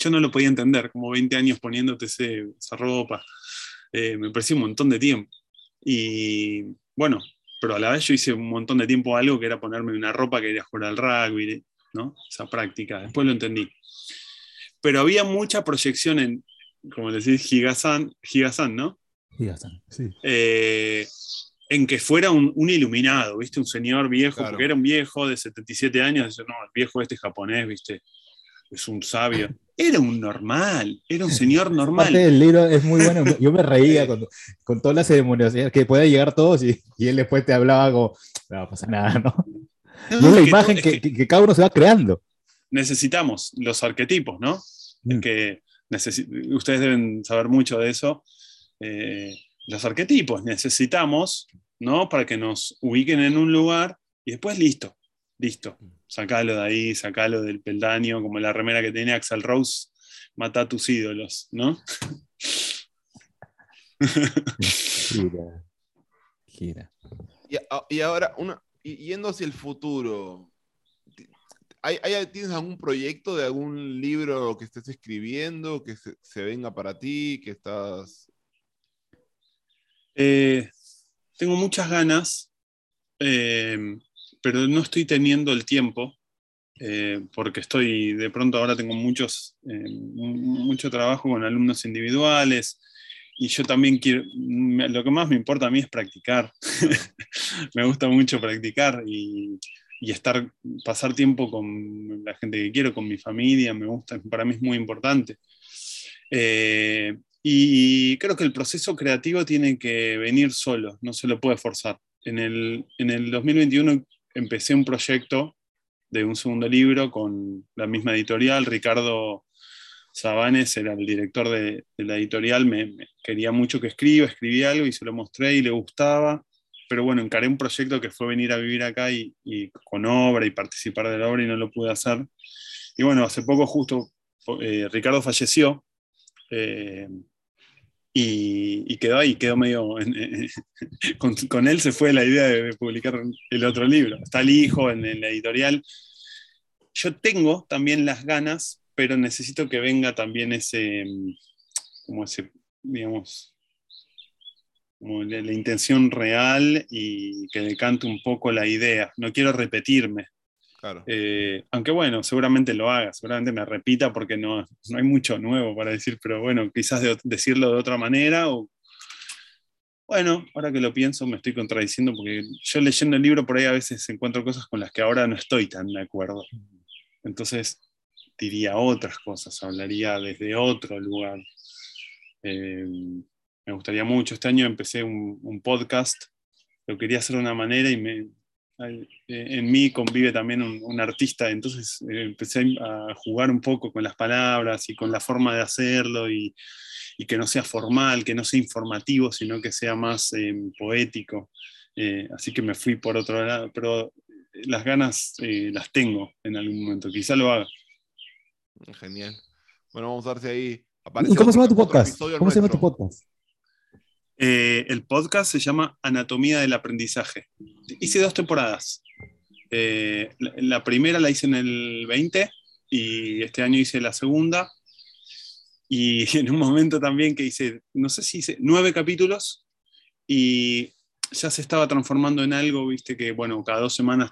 yo no lo podía entender, como 20 años poniéndote ese- esa ropa. Eh, me parecía un montón de tiempo. Y bueno, pero a la vez yo hice un montón de tiempo algo que era ponerme una ropa que era jugar al rugby, ¿no? Esa práctica. Después lo entendí. Pero había mucha proyección en, como decís, Gigasan, Gigasan ¿no? Sí. eh, en que fuera un, un iluminado, ¿viste? Un señor viejo, Claro. porque era un viejo de 77 años, dice, no, el viejo este japonés, ¿viste? Es un sabio. Era un normal, era un señor Parte normal. del libro es muy bueno. Yo me reía con, con todas las ceremonias, que podía llegar todos y, y él después te hablaba como, no pasa nada, ¿no? No, es la que imagen es que, que que- que cada uno se va creando. necesitamos los arquetipos, ¿no? Mm. que ustedes deben saber mucho de eso. Eh, los arquetipos necesitamos, ¿no? Para que nos ubiquen en un lugar y después listo, listo. Sacalo de ahí, sacalo del peldaño, como la remera que tenía Axel Rose, mata a tus ídolos, ¿no? Gira. Gira. Y, ahora, una, yendo hacia el futuro, ti- ¿hay, hay- tienes algún proyecto de algún libro que estés escribiendo, que se, se venga para ti, que estás... Eh, tengo muchas ganas, eh, pero no estoy teniendo el tiempo, eh, porque estoy, de pronto ahora tengo muchos, eh, mu- mucho trabajo con alumnos individuales y yo también quiero, me- lo que más me importa a mí es practicar. me gusta mucho practicar y, y estar, pasar tiempo con la gente que quiero, con mi familia, me gusta, para mí es muy importante. Eh, y creo que el proceso creativo tiene que venir solo, no se lo puede forzar. En el, en el 2021 empecé un proyecto de un segundo libro con la misma editorial. Ricardo Sabanes era el director de, de la editorial, me, me quería mucho que escriba, escribí algo y se lo mostré y le gustaba. Pero bueno, encaré un proyecto que fue venir a vivir acá y, y con obra y participar de la obra y no lo pude hacer. Y bueno, hace poco justo eh, Ricardo falleció eh, y, quedó ahí, quedó medio. con, él se fue la idea de, de publicar el otro libro. Está el hijo en, en la editorial. Yo tengo también las ganas, pero necesito que venga también ese, mm, como ese, digamos, como la, la intención real y que decante un poco la idea. No quiero repetirme. Claro. Eh, aunque bueno, seguramente lo haga, seguramente me repita porque no, no hay mucho nuevo para decir, pero bueno, quizás de- decirlo de otra manera. Bueno, ahora que lo pienso me estoy contradiciendo porque yo leyendo el libro por ahí a veces encuentro cosas con las que ahora no estoy tan de acuerdo. Entonces diría otras cosas, hablaría desde otro lugar. Eh, me gustaría mucho. Este año empecé un, un podcast, lo quería hacer de una manera y me, en mí convive también un, un artista, entonces eh, empecé a jugar un poco con las palabras y con la forma de hacerlo y, y que no sea formal, que no sea informativo, sino que sea más eh, poético. Eh, así que me fui por otro lado, pero las ganas eh, las tengo en algún momento, quizá lo haga. Genial. Bueno, vamos a ver si ahí ¿Y aparece. cómo se llama tu podcast? ¿Cómo se llama tu podcast? Eh, el podcast se llama Anatomía del Aprendizaje. Hice dos temporadas. Eh, la, primera la hice en el 20 y este año hice la segunda. Y en un momento también que hice, no sé si hice nueve capítulos y ya se estaba transformando en algo, viste, que bueno, cada dos semanas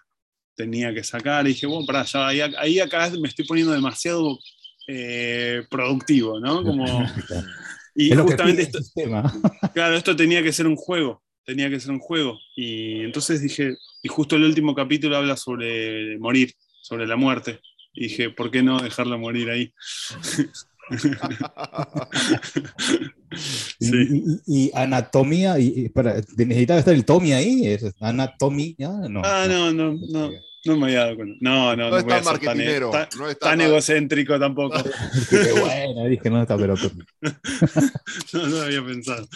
tenía que sacar. Y dije, bueno, pará, ya ahí, ahí acá me estoy poniendo demasiado eh, productivo, ¿no? Como, y es justamente esto. Claro, esto tenía que ser un juego, tenía que ser un juego. Y entonces dije, y justo el último capítulo habla sobre morir, sobre la muerte. Y dije, ¿por qué no dejarlo morir ahí? Y, y, anatomía, y, para, necesitaba estar el Tommy ahí, anatomía, no. Ah, no, no, no. No me había dado cuenta. No, no, no, es tan marketinero. Tan, no está tan egocéntrico tampoco. Qué bueno, dije, no está, pero. no, no había pensado.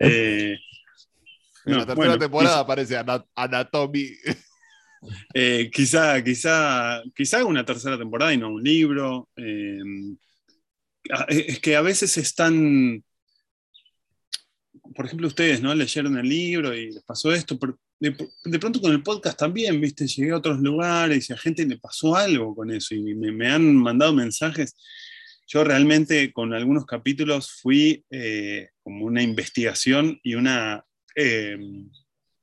Eh, en no, la tercera bueno, temporada aparece Anatomy. Eh, quizá, quizá, quizá una tercera temporada y no un libro. Eh, es que a veces están. Por ejemplo, ustedes, ¿no? Leyeron el libro y les pasó esto, pero de, de, pronto con el podcast también, ¿viste? Llegué a otros lugares y a gente le pasó algo con eso y me, me han mandado mensajes. Yo realmente con algunos capítulos fui eh, como una investigación y una eh,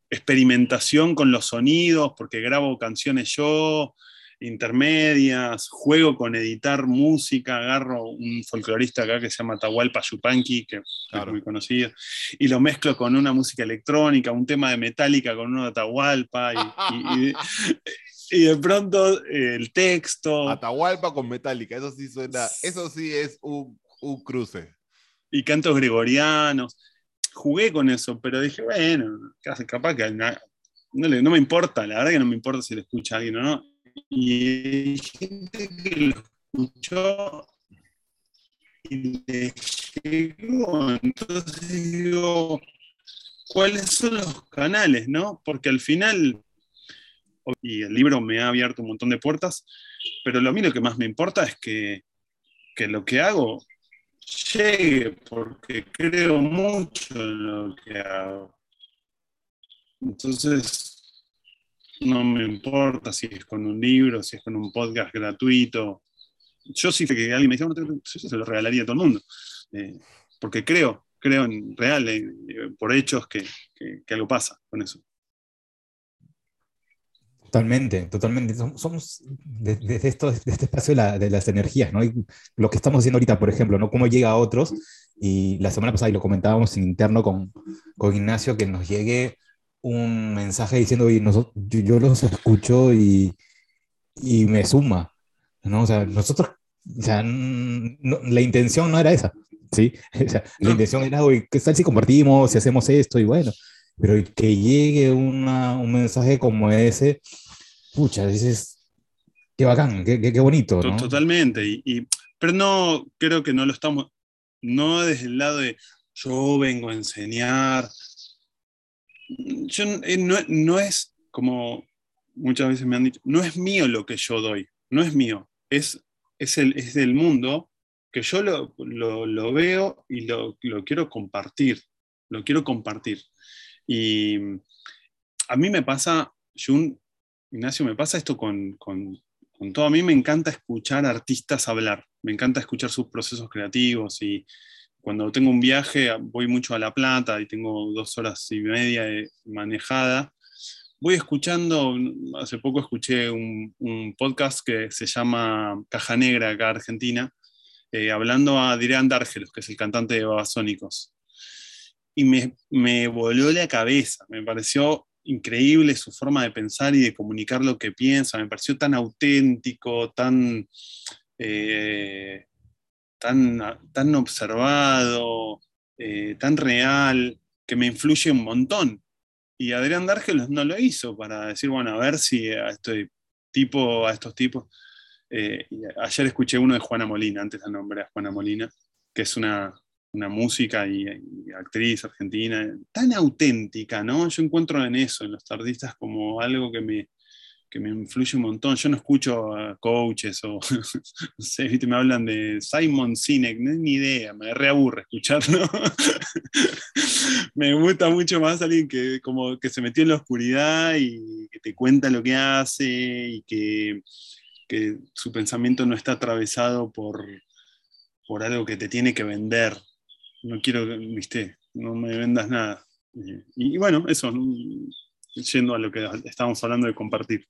experimentación con los sonidos, porque grabo canciones yo, intermedias, juego con editar música, agarro un folclorista acá que se llama Tahualpa Yupanqui, que claro. es muy conocido, y lo mezclo con una música electrónica, un tema de Metallica con uno de Atahualpa, y, y, y, de pronto eh, el texto. Atahualpa con Metallica, eso sí suena, eso sí es un, un cruce. Y cantos gregorianos. Jugué con eso, pero dije, bueno, capaz que no, le, no me importa, la verdad que no me importa si lo escucha alguien o no y hay gente que lo escuchó y le llegó. Entonces digo, ¿cuáles son los canales? ¿no? Porque al final, y el libro me ha abierto un montón de puertas, pero lo mío que más me importa es que, que lo que hago llegue, porque creo mucho en lo que hago. Entonces, no me importa si es con un libro, si es con un podcast gratuito. Yo sí que alguien me dice, no, se lo regalaría a todo el mundo. Eh, porque creo, creo en real, eh, por hechos, que, que, que, algo pasa con eso. Totalmente, totalmente. Somos desde este espacio de, las energías, ¿no? Y lo que estamos haciendo ahorita, por ejemplo, ¿no? Cómo llega a otros. Y la semana pasada, y lo comentábamos en interno con, con Ignacio, que nos llegue un mensaje diciendo, oye, nosotros, yo, yo, los escucho y, y, me suma, ¿no? O sea, nosotros, o sea, no, la intención no era esa, ¿sí? O sea, no. la intención era, oye, ¿qué tal si compartimos, si hacemos esto? Y bueno, pero que llegue una, un mensaje como ese, pucha, dices, qué bacán, qué, qué, qué bonito, ¿no? Totalmente, y, y, pero no, creo que no lo estamos, no desde el lado de yo vengo a enseñar, eh, no, no, es como muchas veces me han dicho, no es mío lo que yo doy, no es mío, es, es, el, es del mundo que yo lo, lo, lo veo y lo, lo, quiero compartir, lo quiero compartir. Y a mí me pasa, Jun, Ignacio, me pasa esto con, con, con todo. A mí me encanta escuchar artistas hablar, me encanta escuchar sus procesos creativos y, cuando tengo un viaje, voy mucho a La Plata y tengo dos horas y media manejada. Voy escuchando, hace poco escuché un, podcast que se llama Caja Negra acá en Argentina, eh, hablando a Adrián Dárgelos, que es el cantante de Babasónicos. Y me, me voló la cabeza, me pareció increíble su forma de pensar y de comunicar lo que piensa, me pareció tan auténtico, tan... Eh, tan, tan observado, eh, tan real, que me influye un montón. Y Adrián Dárgelos no lo hizo para decir, bueno, a ver si a este tipo, a estos tipos. Eh, ayer escuché uno de Juana Molina, antes la nombré a Juana Molina, que es una, una música y, y, actriz argentina, tan auténtica, ¿no? Yo encuentro en eso, en los artistas, como algo que me, que me influye un montón. Yo no escucho a coaches o, no sé, ¿viste? me hablan de Simon Sinek, no es ni idea, me reaburre escucharlo. me gusta mucho más alguien que, como que se metió en la oscuridad y que te cuenta lo que hace y que, que su pensamiento no está atravesado por, por algo que te tiene que vender. No quiero, viste, no me vendas nada. Y, y bueno, eso, yendo a lo que estábamos hablando de compartir.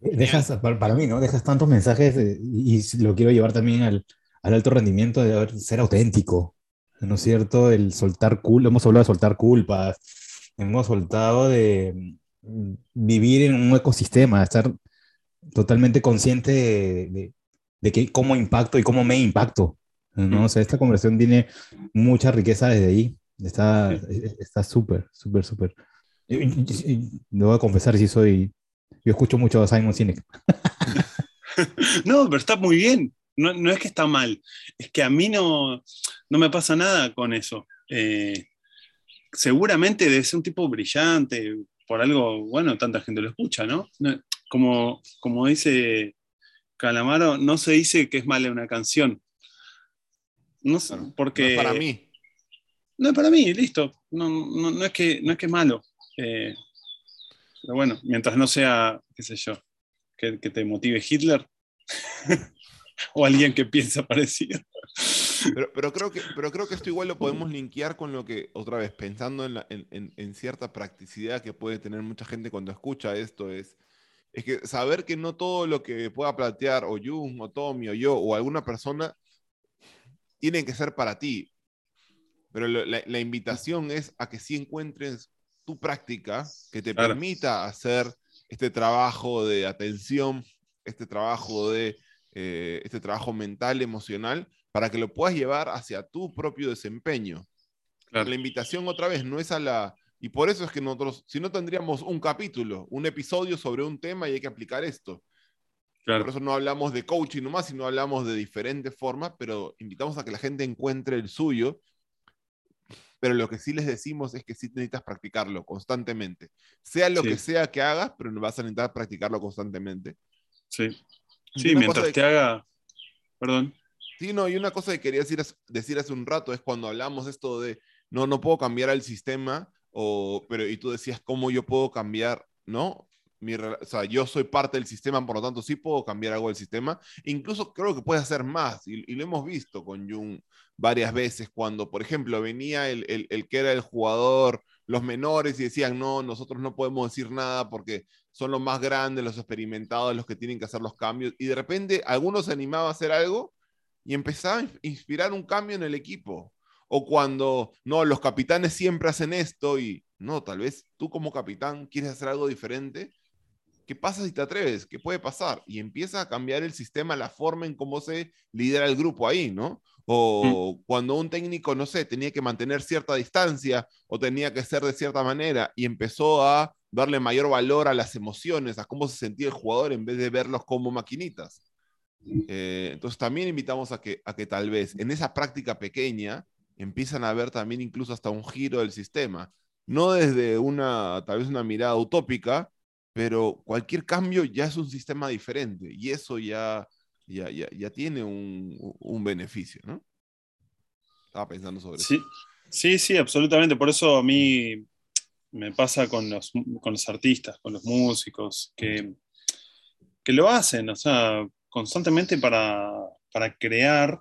Dejas, para mí, ¿no? Dejas tantos mensajes y lo quiero llevar también al, al alto rendimiento de ser auténtico, ¿no es cierto? El soltar culpa, hemos hablado de soltar culpas, hemos soltado de mm, vivir en un ecosistema, estar totalmente consciente de, de, de que cómo impacto y cómo me impacto, No, o sea, esta conversación tiene mucha riqueza desde ahí. Está está súper, súper, No voy a confesar si soy. Yo escucho mucho a Simon Sinek. no, pero está muy bien. No, no, es que está mal. Es que a mí no, no me pasa nada con eso. Eh, seguramente debe ser un tipo brillante, por algo, bueno, tanta gente lo escucha, ¿no? Como, como dice Calamaro, no se dice que es mala una canción. No sé, porque... No es para mí. No es para mí, listo. No, no, es, que, no es que es malo. Eh, pero bueno, mientras no sea, qué sé yo, que, te motive Hitler o alguien que piensa parecido. Pero, pero, creo que, pero creo que esto igual lo podemos linkear con lo que, otra vez, pensando en, en, cierta practicidad que puede tener mucha gente cuando escucha esto, es, es que saber que no todo lo que pueda plantear o Jung o Tommy o yo o alguna persona tiene que ser para ti. Pero la, la, invitación es a que sí encuentres tu práctica que te permita hacer este trabajo de atención, este trabajo de eh, este trabajo mental, emocional, para que lo puedas llevar hacia tu propio desempeño. La invitación otra vez no es a la... Y por eso es que nosotros, si no tendríamos un capítulo, un episodio sobre un tema y hay que aplicar esto. Por eso no hablamos de coaching nomás, sino hablamos de diferentes formas, pero invitamos a que la gente encuentre el suyo. Pero lo que sí les decimos es que sí necesitas practicarlo constantemente. Sea lo que sea que hagas, pero vas a necesitar practicarlo constantemente. Sí. Sí, mientras te haga. Perdón. Sí, no, y una cosa que quería decir, decir hace un rato es cuando hablamos esto de no, no puedo cambiar el sistema, o, pero y tú decías cómo yo puedo cambiar, ¿no? Mi, o sea, yo soy parte del sistema, por lo tanto sí puedo cambiar algo del sistema. Incluso creo que puedes hacer más, y, lo hemos visto con Jung varias veces, cuando, por ejemplo, venía el, el, el que era el jugador, los menores, y decían, no, nosotros no podemos decir nada porque son los más grandes, los experimentados, los que tienen que hacer los cambios. Y de repente algunos se animaba a hacer algo y empezaba a inspirar un cambio en el equipo. O cuando, no, los capitanes siempre hacen esto y, no, tal vez tú como capitán quieres hacer algo diferente. ¿Qué pasa si te atreves? ¿Qué puede pasar? Y empieza a cambiar el sistema, la forma en cómo se lidera el grupo ahí, ¿no? O mm. cuando un técnico, no sé, tenía que mantener cierta distancia o tenía que ser de cierta manera y empezó a darle mayor valor a las emociones, a cómo se sentía el jugador en vez de verlos como maquinitas. Eh, entonces también invitamos a que, a que tal vez en esa práctica pequeña empiezan a ver también incluso hasta un giro del sistema. No desde una, tal vez una mirada utópica, pero cualquier cambio ya es un sistema diferente y eso ya, ya, ya, ya tiene un, un, beneficio, ¿no? Estaba pensando sobre sí. eso. Sí, sí, absolutamente. Por eso a mí me pasa con los, con los artistas, con los músicos, que, que lo hacen, o sea, constantemente para, para crear,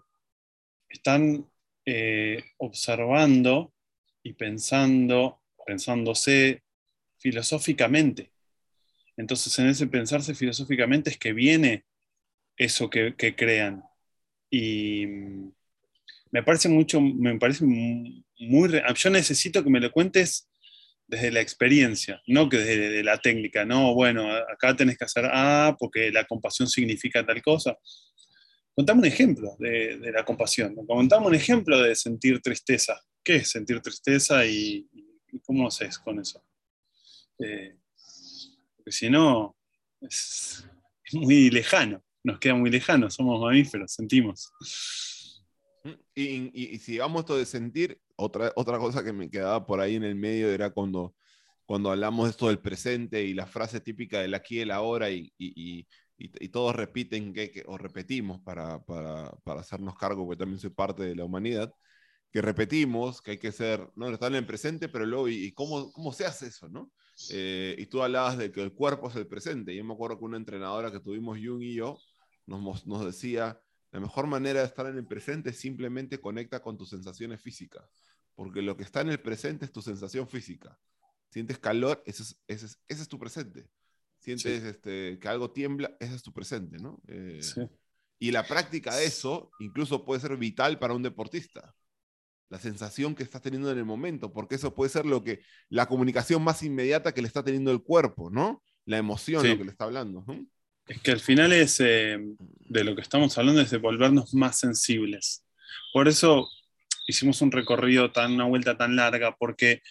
están eh, observando y pensando, pensándose filosóficamente. Entonces, en ese pensarse filosóficamente es que viene eso que, que crean. Y me parece mucho, me parece muy, yo necesito que me lo cuentes desde la experiencia, no que desde la técnica, no, bueno, acá tenés que hacer A porque la compasión significa tal cosa. Contame un ejemplo de, la compasión, contame un ejemplo de sentir tristeza. ¿Qué es sentir tristeza y, cómo haces con eso? Eh, porque si no, es, muy lejano, nos queda muy lejano, somos mamíferos, sentimos. Y, y, si vamos esto de sentir, otra, otra cosa que me quedaba por ahí en el medio era cuando, cuando hablamos de esto del presente y la frase típica del aquí y el ahora y, y, y todos repiten que, o repetimos para, para, para, hacernos cargo, porque también soy parte de la humanidad, que repetimos que hay que ser, no estar en el presente, pero luego, ¿y, cómo, cómo se hace eso? ¿no? Eh, y tú hablabas de que el cuerpo es el presente. Y yo me acuerdo que una entrenadora que tuvimos, Jung y yo, nos, nos decía, la mejor manera de estar en el presente es simplemente conecta con tus sensaciones físicas, porque lo que está en el presente es tu sensación física. Sientes calor, ese es, ese es, ese es tu presente. Sientes este, que algo tiembla, ese es tu presente, ¿no? Eh, y la práctica de eso incluso puede ser vital para un deportista. La sensación que estás teniendo en el momento, porque eso puede ser lo que la comunicación más inmediata que le está teniendo el cuerpo, ¿no? La emoción, lo que le está hablando. ¿no? Es que al final es, eh, de lo que estamos hablando es de volvernos más sensibles. por eso hicimos un recorrido tan, una vuelta tan larga, porque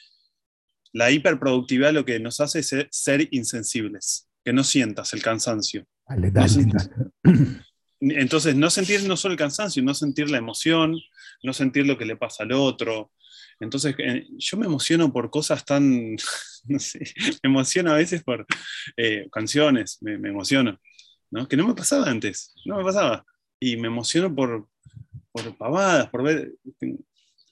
la hiperproductividad lo que nos hace es ser insensibles, que no sientas el cansancio. Dale, No dale, sientas- dale. Entonces, no sentir no solo el cansancio, no sentir la emoción, no sentir lo que le pasa al otro. Entonces, eh, yo me emociono por cosas tan, me emociono a veces por eh, canciones, me, me emociono, ¿no? Que no me pasaba antes, no me pasaba. Y me emociono por, por pavadas, por ver,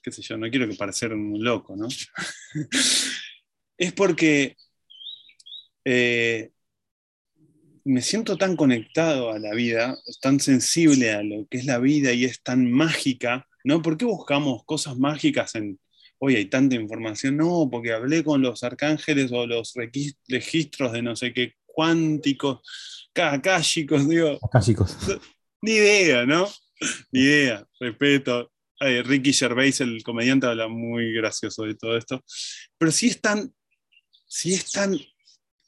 qué sé yo, no quiero que parecer un loco, ¿no? es porque eh, me siento tan conectado a la vida, tan sensible a lo que es la vida y es tan mágica, ¿no? ¿Por qué buscamos cosas mágicas en, hoy hay tanta información? No, porque hablé con los arcángeles o los registros de no sé qué cuánticos, chicos, digo, Acá, chicos. ni idea, ¿no? Ni idea, respeto. Ay, Ricky Gervais, el comediante, habla muy gracioso de todo esto. Pero sí es tan, sí es tan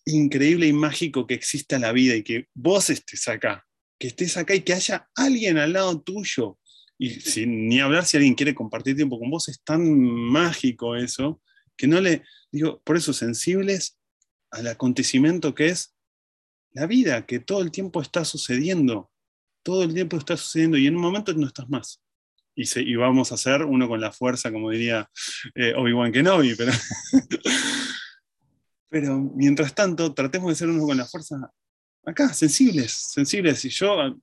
increíble y mágico que exista la vida y que vos estés acá, que estés acá y que haya alguien al lado tuyo. Y sin ni hablar si alguien quiere compartir tiempo con vos, es tan mágico eso, que no le, digo, por eso sensibles al acontecimiento que es la vida, que todo el tiempo está sucediendo, todo el tiempo está sucediendo y en un momento no estás más. Y, se- y vamos a hacer uno con la fuerza, como diría eh, Obi-Wan Kenobi, pero, pero mientras tanto, tratemos de ser uno con la fuerza acá, sensibles, sensibles. Y yo ah,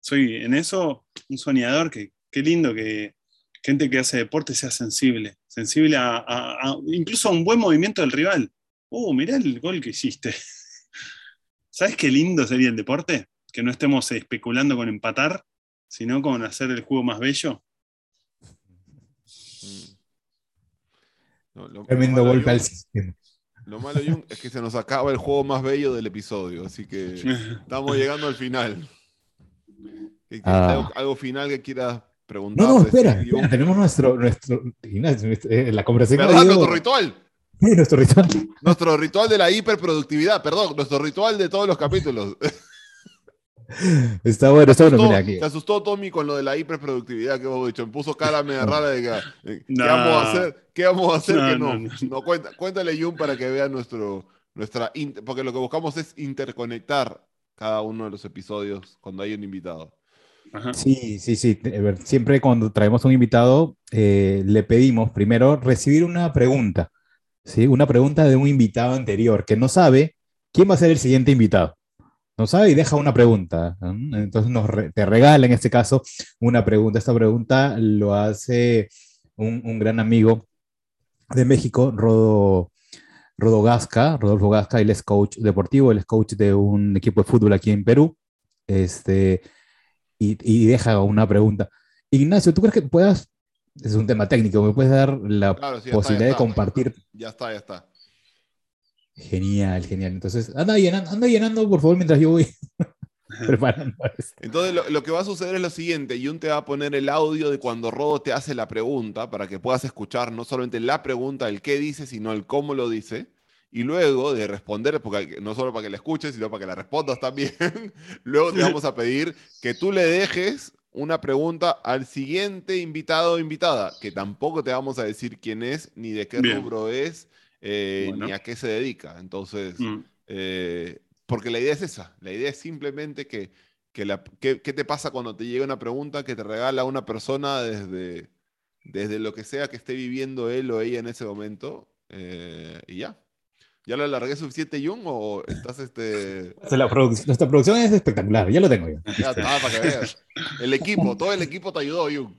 soy en eso un soñador, que qué lindo que gente que hace deporte sea sensible, sensible a, a- a- incluso a un buen movimiento del rival. Oh, mirá el gol que hiciste. ¿Sabes qué lindo sería el deporte? Que no estemos especulando con empatar, sino con hacer el juego más bello. Mm. No, lo- Tremendo golpe al sistema. Lo malo, Jung, es que se nos acaba el juego más bello del episodio, así que estamos llegando al final. ¿Qué- qué- Ah. algo, algo final que quieras preguntar? No, no, espera, espera, tenemos nuestro, nuestro, Ignacio, eh, la conversación. ¿Verdad? Nuestro ritual. Sí, nuestro ritual. Nuestro ritual de la hiperproductividad, perdón, nuestro ritual de todos los capítulos. Está bueno, está bueno, asustó- mira aquí. Se asustó Tommy con lo de la hiperproductividad que hemos dicho. Me puso cara media rara de que, eh, ¿qué vamos a hacer? ¿Qué vamos a hacer No, que no? no, No, no. cuenta- cuéntale, Jun, para que vea nuestro, nuestra... Porque lo que buscamos es interconectar cada uno de los episodios cuando hay un invitado. Ajá. Sí, sí, sí. A ver, Siempre cuando traemos un invitado, eh, le pedimos primero recibir una pregunta, ¿sí? Una pregunta de un invitado anterior que no sabe quién va a ser el siguiente invitado. No sabe y deja una pregunta. Entonces nos re- te regala en este caso una pregunta. Esta pregunta lo hace un, un gran amigo de México, Rodo, Rodo Gasca, Rodolfo Gasca, él es coach deportivo, él es coach de un equipo de fútbol aquí en Perú. Este, y, y deja una pregunta. Ignacio, ¿tú crees que puedas, es un tema técnico, me puedes dar la Claro, sí, ya está, posibilidad ya de está. compartir? Ya está, ya está. Genial, genial. Entonces, anda llenando, anda llenando, por favor, mientras yo voy preparando esto. Entonces, lo, lo que va a suceder es lo siguiente. Jun te va a poner el audio de cuando Rodo te hace la pregunta para que puedas escuchar no solamente la pregunta, el qué dice, sino el cómo lo dice. Y luego de responder, porque no solo para que la escuches, sino para que la respondas también, luego te vamos a pedir que tú le dejes una pregunta al siguiente invitado o invitada, que tampoco te vamos a decir quién es, ni de qué Bien. rubro es, eh, Bueno. ni a qué se dedica. Entonces, Mm. eh, porque la idea es esa, la idea es simplemente que, que la, que- ¿qué te pasa cuando te llega una pregunta que te regala una persona desde, desde lo que sea que esté viviendo él o ella en ese momento? eh, y ya. ¿Ya lo alargué suficiente, Jung? ¿O estás este.? O sea, la produc- nuestra producción es espectacular, ya lo tengo yo. Ya está, para que veas. El equipo, todo el equipo te ayudó, Jung.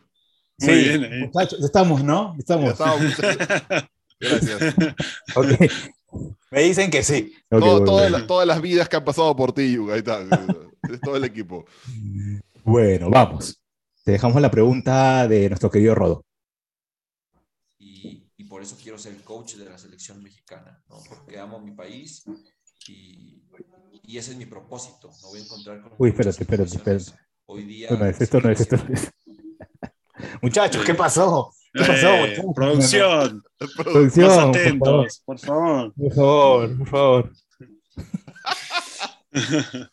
Muy bien, eh. muchachos, estamos, ¿no? Ya Estamos. Gracias. Ok. Me dicen que sí. Ok, Todo- bueno, todas, bueno. las, todas las vidas que han pasado por ti, Jung. Ahí está. Es todo el equipo. Bueno, vamos. Te dejamos la pregunta de nuestro querido Rodo. y, y por eso quiero ser el coach de la selección mexicana, ¿no? porque amo mi país y, y ese es mi propósito. Me voy a encontrar con Uy, espérate, espérate, espérate. Hoy día. Esto no es, esto no es, esto no es. Muchachos, ¿qué pasó? ¿Qué pasó? Eh, muchachos? producción, Producción, más atentos, por favor. Por favor, por favor.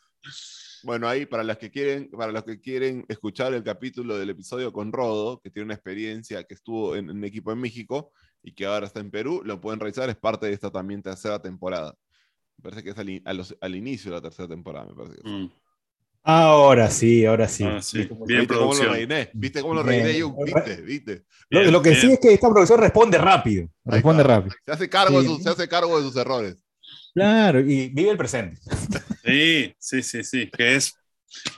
Bueno, ahí para los que quieren, para los que quieren escuchar el capítulo del episodio con Rodo, que tiene una experiencia que estuvo en un equipo en México y que ahora está en Perú, lo pueden revisar, es parte de esta también tercera temporada. Me parece que es al, in- a los- al inicio de la tercera temporada, me parece. que es. Mm. Ahora sí, ahora sí. Ah, sí. Como- Bien ¿Viste cómo lo producción. reiné? ¿Viste cómo lo reiné, Jung? ¿Viste? ¿Viste? Lo, Bien, lo que bien. sí es que esta producción responde rápido. Responde rápido. Se hace cargo, Sí. de sus, se hace cargo de sus errores. Claro, y vive el presente. Sí, sí, sí, sí. Que es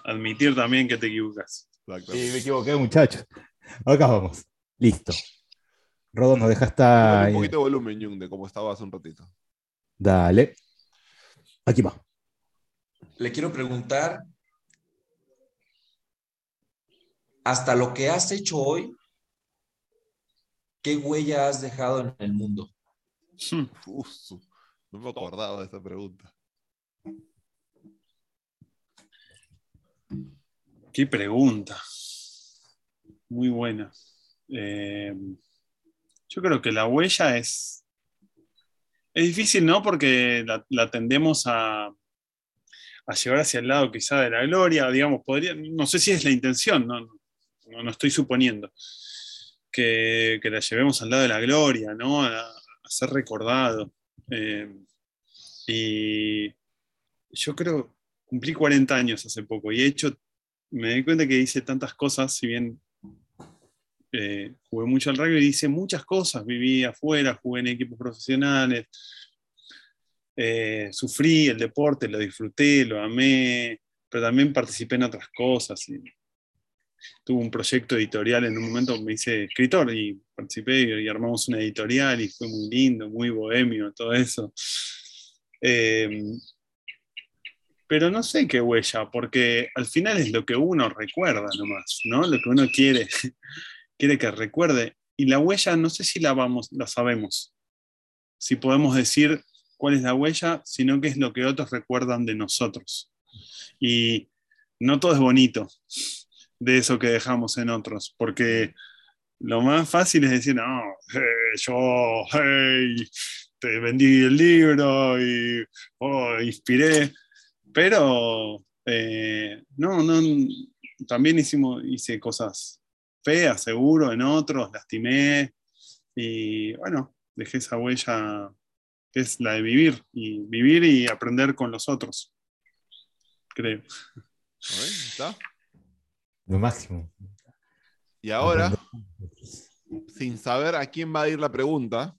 admitir también que te equivocas. Sí, me equivoqué, muchachos. Acá vamos. Listo. Rodo nos deja hasta. Un poquito de volumen, Jung, de cómo estaba hace un ratito. Dale. Aquí va. Le quiero preguntar, hasta lo que has hecho hoy, ¿qué huella has dejado en el mundo? Hmm. Uf, no me acordaba de esa pregunta. Qué pregunta. Muy buena. Eh, yo creo que la huella es. Es difícil, ¿no? Porque la, la tendemos a, a llevar hacia el lado quizá de la gloria, digamos, podría, no sé si es la intención, no, no, no estoy suponiendo que, que la llevemos al lado de la gloria, ¿no? A, ser recordado. Eh, y yo creo, cumplí 40 años hace poco y he hecho me di cuenta que hice tantas cosas, si bien eh, jugué mucho al rugby, hice muchas cosas, viví afuera, jugué en equipos profesionales, eh, sufrí el deporte, lo disfruté, lo amé, pero también participé en otras cosas. Tuve un proyecto editorial en un momento, me hice escritor y participé y, y armamos una editorial y fue muy lindo, muy bohemio, todo eso. Eh, pero no sé qué huella, porque al final es lo que uno recuerda nomás, ¿no? Lo que uno quiere, quiere que recuerde. Y la huella no sé si la vamos, la sabemos. Si podemos decir cuál es la huella, sino qué es lo que otros recuerdan de nosotros. Y no todo es bonito de eso que dejamos en otros, porque lo más fácil es decir, no, yo, hey, te vendí el libro y oh, inspiré. Pero eh, no, no, también hicimos, hice cosas feas, seguro, en otros, lastimé. Y bueno, dejé esa huella que es la de vivir, y vivir y aprender con los otros, creo. ¿No ves? ¿Está? Lo máximo. Y ahora, sin saber a quién va a ir la pregunta,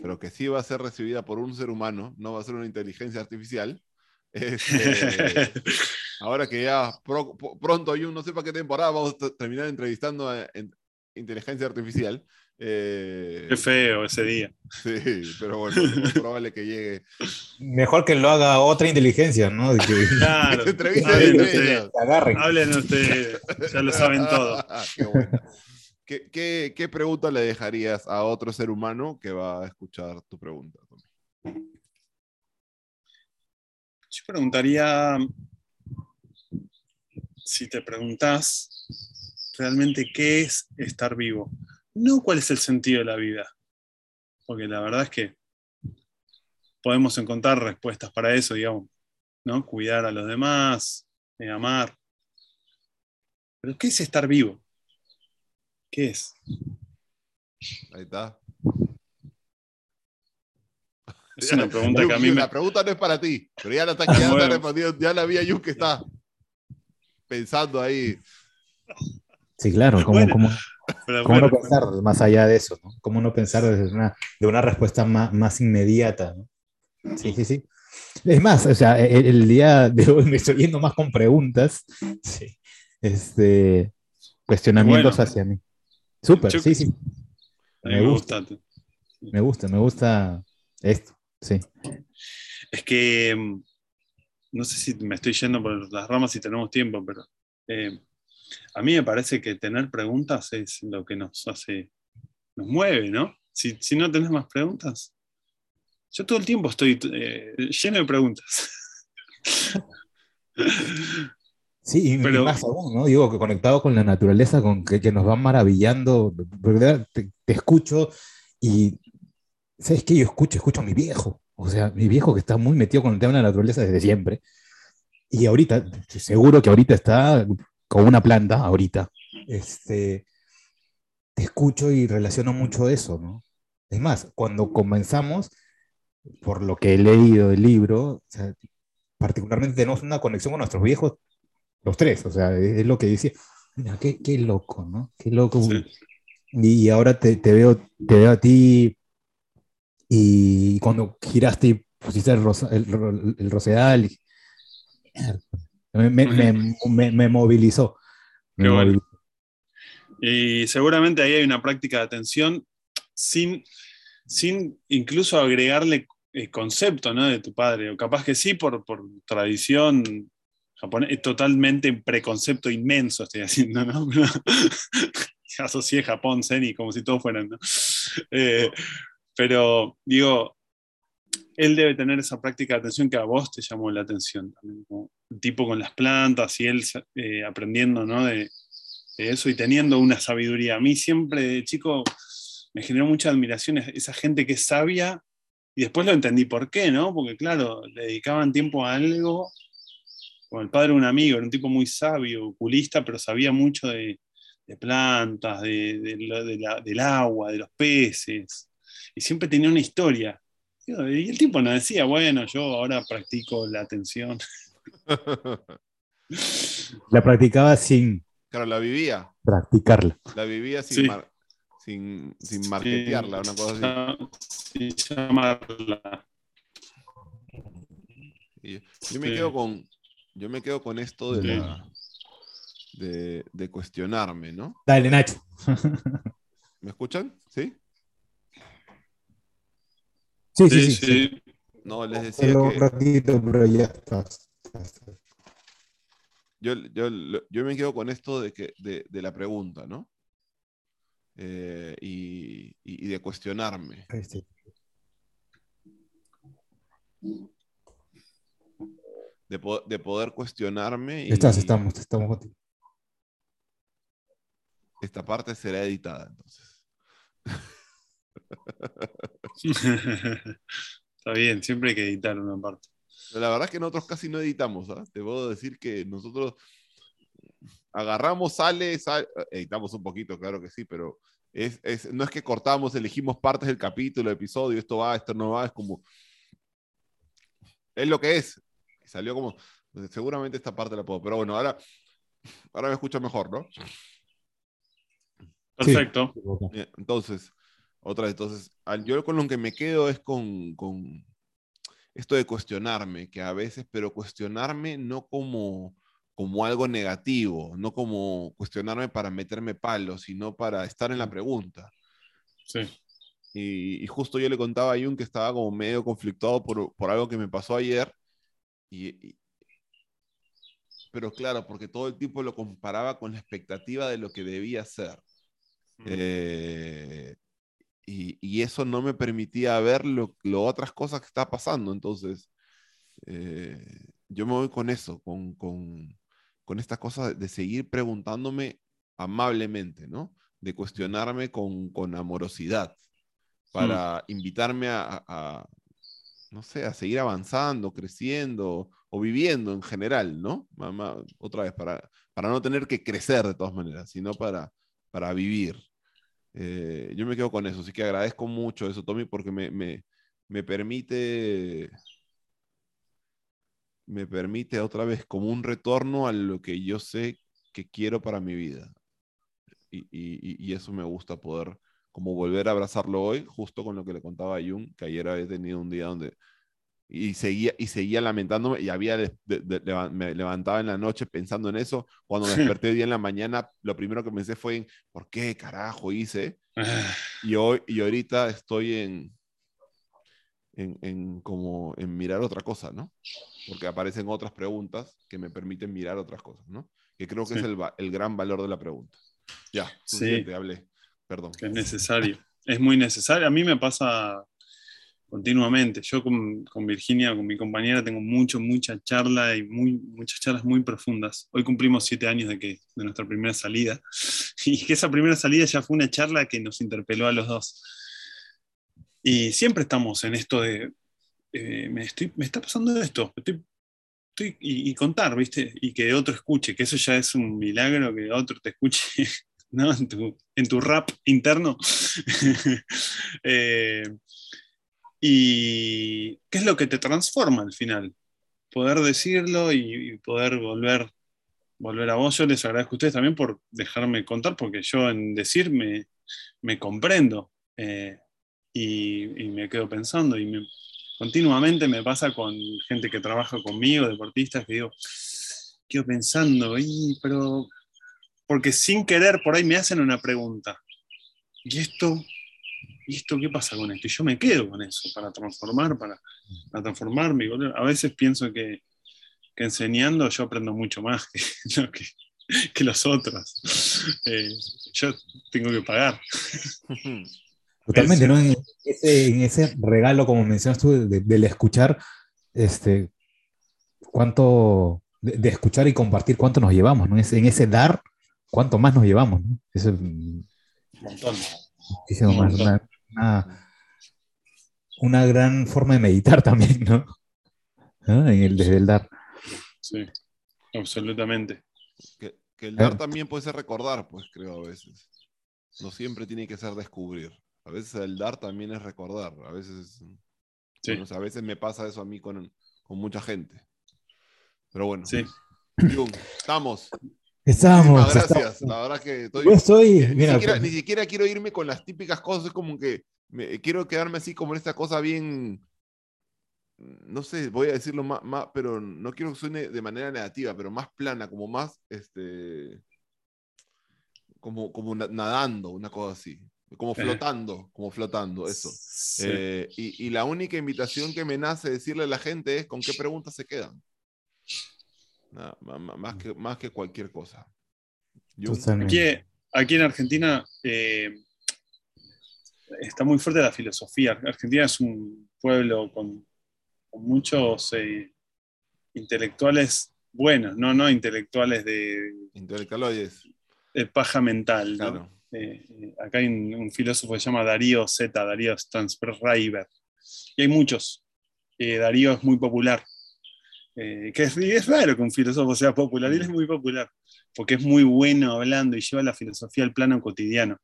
pero que sí va a ser recibida por un ser humano, no va a ser una inteligencia artificial. este, ahora que ya pro- pronto, yo no sé para qué temporada vamos a terminar entrevistando a en- inteligencia artificial. eh, Qué feo ese día. sí, pero bueno, es probable que llegue. Mejor que lo haga otra inteligencia, ¿no? De que Claro, hablen ustedes, hablen ustedes, ya lo saben todo. Qué bueno. ¿Qué, qué, qué pregunta le dejarías a otro ser humano que va a escuchar tu pregunta? Yo preguntaría, si te preguntás realmente qué es estar vivo, no cuál es el sentido de la vida, porque la verdad es que podemos encontrar respuestas para eso, digamos, ¿no? Cuidar a los demás, eh, amar. Pero ¿qué es estar vivo? ¿Qué es? Ahí está. Es una pregunta que a mí me... La pregunta no es para ti, pero ya la está, ya está Bueno. respondiendo. Ya la vi a Yu que está pensando ahí. Sí, claro. ¿Cómo, Bueno, cómo- cómo no pensar más allá de eso? ¿no? ¿Cómo no pensar desde una, de una respuesta más, más inmediata? ¿no? Sí, sí, sí. Es más, o sea, el, el día de hoy me estoy yendo más con preguntas, sí, este, cuestionamientos hacia mí. Súper, Yo- sí, sí. a mí me me gusta. gusta. Me gusta, me gusta esto, sí. Es que mm, no sé si me estoy yendo por las ramas si tenemos tiempo, pero eh, a mí me parece que tener preguntas es lo que nos hace, nos mueve, ¿no? Si, si no tenés más preguntas, yo todo el tiempo estoy eh, lleno de preguntas. Sí, y, y Pero- más aún, ¿no? Digo, que conectado con la naturaleza, con que, que nos van maravillando, ¿verdad? Te, te escucho y, ¿sabes qué? Yo escucho, escucho a mi viejo, o sea, mi viejo que está muy metido con el tema de la naturaleza desde siempre, y ahorita, seguro que ahorita está con una planta, ahorita, este, te escucho y relaciono mucho eso, ¿no? Es más, cuando comenzamos, por lo que he leído del libro, o sea, particularmente tenemos una conexión con nuestros viejos, los tres, o sea, es, lo que decía, mira, qué, qué, loco, ¿no? Qué loco. Sí. Y, ahora te, te, veo, te veo a ti y cuando giraste y pusiste el, rosa, el, el rosedal, y, me, me, me, me, movilizó. Qué bueno. Y seguramente ahí hay una práctica de atención sin, sin incluso agregarle el concepto ¿no? de tu padre, o capaz que sí por, por tradición japonés, totalmente preconcepto inmenso estoy haciendo, ¿no? Asocié Japón, Zen y como si todos fueran, ¿no? Eh, pero digo, él debe tener esa práctica de atención que a vos te llamó la atención también, tipo con las plantas y él eh, aprendiendo, ¿no? De, eso y teniendo una sabiduría. A mí siempre de chico me generó mucha admiración esa gente que es sabia y después lo entendí por qué, ¿no? Porque claro, le dedicaban tiempo a algo como el padre de un amigo, era un tipo muy sabio, oculista, pero sabía mucho de, plantas, de, del agua, de los peces, y siempre tenía una historia. Y el tipo nos decía, bueno, yo ahora practico la atención. La practicaba sin... Claro, la vivía. Practicarla. La vivía sin, sí. mar, sin, sin marketearla, sí, una cosa así. Sin llamarla. Y yo me quedo con, yo me quedo con esto de, sí. la, de, de, cuestionarme, ¿no? Dale, Nacho. ¿Me escuchan? ¿Sí? Sí, sí, sí. sí, sí. No, les decía Solo que... un ratito, pero ya estás. Yo, yo, yo, me quedo con esto de, que, de, de la pregunta, ¿no? Eh, y, y, de cuestionarme. Sí. De, po de, poder cuestionarme. Y, Estás, estamos, estamos contigo. Esta parte será editada, entonces. Está bien, siempre hay que editar una parte. La verdad es que nosotros casi no editamos, ¿eh? Te puedo decir que nosotros agarramos, sale, sale, editamos un poquito, claro que sí, pero es, es, no es que cortamos, elegimos partes del capítulo, episodio, esto va, esto no va, es como... Es lo que es. Y salió como... Seguramente esta parte la puedo, pero bueno, ahora, ahora me escucho mejor, ¿no? Perfecto. Sí. Entonces, otra vez, entonces, yo con lo que me quedo es con, con esto de cuestionarme, que a veces, pero cuestionarme no como, como algo negativo, no como cuestionarme para meterme palos, sino para estar en la pregunta. Sí. Y, y, justo yo le contaba a Jun que estaba como medio conflictuado por, por algo que me pasó ayer. Y, y, pero claro, porque todo el tiempo lo comparaba con la expectativa de lo que debía ser. Mm. Eh, y, y, eso no me permitía ver lo, lo, otras cosas que está pasando. Entonces, eh, yo me voy con eso, con, con, con esta cosa de seguir preguntándome amablemente, ¿no? De cuestionarme con, con amorosidad, para invitarme a, a, no sé, a seguir avanzando, creciendo o viviendo en general, ¿no? Mamá, otra vez, para, para no tener que crecer de todas maneras, sino para, para vivir. Eh, yo me quedo con eso, así que agradezco mucho eso, Tommy, porque me, me, me, permite, me permite otra vez como un retorno a lo que yo sé que quiero para mi vida. Y, y, y eso me gusta poder como volver a abrazarlo hoy, justo con lo que le contaba a Jung, que ayer había tenido un día donde y seguía, y seguía lamentándome y había de, de, de, me levantaba en la noche pensando en eso. Cuando me desperté día en la mañana, lo primero que pensé fue en ¿por qué carajo hice? y, hoy, y ahorita estoy en, en, en, como en mirar otra cosa, ¿no? Porque aparecen otras preguntas que me permiten mirar otras cosas, ¿no? Que creo que sí. es el, el, gran valor de la pregunta. Ya, sí. te hablé. Perdón. Que es necesario. Es muy necesario. A mí me pasa continuamente. Yo con, con, Virginia, con mi compañera, tengo mucho, mucha charla y muy, muchas charlas muy profundas. Hoy cumplimos siete años de, que, de nuestra primera salida y que esa primera salida ya fue una charla que nos interpeló a los dos. Y siempre estamos en esto de, eh, me, estoy, me está pasando esto, estoy estoy, y, contar, ¿viste? Y que otro escuche, que eso ya es un milagro, que otro te escuche, ¿no? En tu, en tu rap interno. Eh, y qué es lo que te transforma al final. Poder decirlo y, poder volver, volver a vos. Yo les agradezco a ustedes también por dejarme contar, porque yo en decir me, me comprendo eh, y, y me quedo pensando y me, continuamente me pasa con gente que trabaja conmigo, deportistas, que digo, quedo pensando, y, pero, porque sin querer por ahí me hacen una pregunta. ¿Y esto? ¿Y esto qué pasa con esto? Y yo me quedo con eso para transformar, para, para transformarme. A veces pienso que, que enseñando yo aprendo mucho más que, ¿no? que, que los otros. Eh, yo tengo que pagar. Totalmente, ¿no? En ese, en ese regalo, como mencionas tú, de- del escuchar, este, cuánto, de, de escuchar y compartir, cuánto nos llevamos, ¿no? Ese- en ese dar, cuánto más nos llevamos, ¿no? Eso Un montón. muchísimo Un más, montón. Una, una, una gran forma de meditar también, ¿no? ¿No? En el, desde el dar. Sí, absolutamente. Que, que el Ah. dar también puede ser recordar, pues creo a veces. No siempre tiene que ser descubrir. A veces el dar también es recordar. A veces, Sí. bueno, o sea, a veces me pasa eso a mí con, con mucha gente. Pero bueno, Sí. Estamos. Estamos. Muchísimas estamos. gracias. La verdad que estoy, Yo estoy, ni, mira, siquiera, pues, ni siquiera quiero irme con las típicas cosas, es como que me, quiero quedarme así como en esta cosa bien, no sé, voy a decirlo más, más, pero no quiero que suene de manera negativa, pero más plana, como más, este, como, como na- nadando, una cosa así, como flotando, como flotando, eso. Sí. Eh, y, y la única invitación que me nace decirle a la gente es con qué preguntas se quedan. Nada, más, que, más que cualquier cosa. Aquí, aquí en Argentina eh, está muy fuerte la filosofía. Argentina es un pueblo con, con muchos eh, intelectuales buenos, no, no intelectuales de, paja mental. ¿no? claro. Eh, acá hay un, un filósofo que se llama Darío Z, Darío Stansberger. Y hay muchos. Eh, Darío es muy popular. Eh, que es, es raro que un filósofo sea popular, él es muy popular, porque es muy bueno hablando y lleva la filosofía al plano cotidiano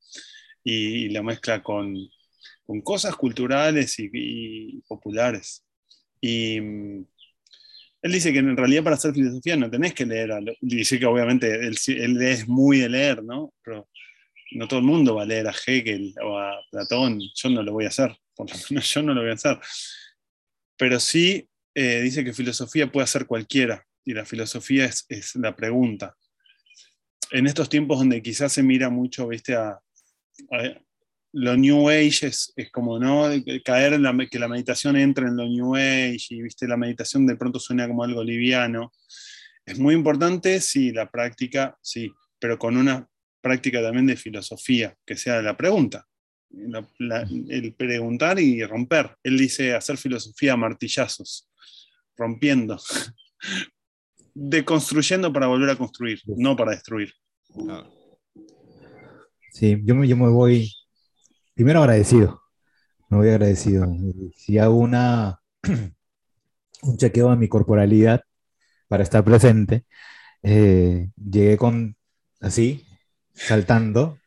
y, y la mezcla con, con cosas culturales y, y populares. Y mm, él dice que en realidad para hacer filosofía no tenés que leer, a lo- dice que obviamente él, él es muy de leer, ¿no? Pero no todo el mundo va a leer a Hegel o a Platón, yo no lo voy a hacer, por lo menos yo no lo voy a hacer. Pero sí eh, dice que filosofía puede hacer cualquiera, y la filosofía es, es la pregunta. En estos tiempos donde quizás se mira mucho, viste, a, a- lo New Age es, como, ¿no? Caer en la, que la meditación entre en lo New Age y, viste, la meditación de pronto suena como algo liviano. Es muy importante, sí, la práctica, sí, pero con una práctica también de filosofía, que sea la pregunta. El preguntar y romper. Él dice hacer filosofía a martillazos, rompiendo, deconstruyendo para volver a construir, no para destruir. claro. Sí, yo me, yo me voy, primero agradecido, me voy agradecido. Si hago una, un chequeo de mi corporalidad para estar presente, eh, llegué con, así, saltando,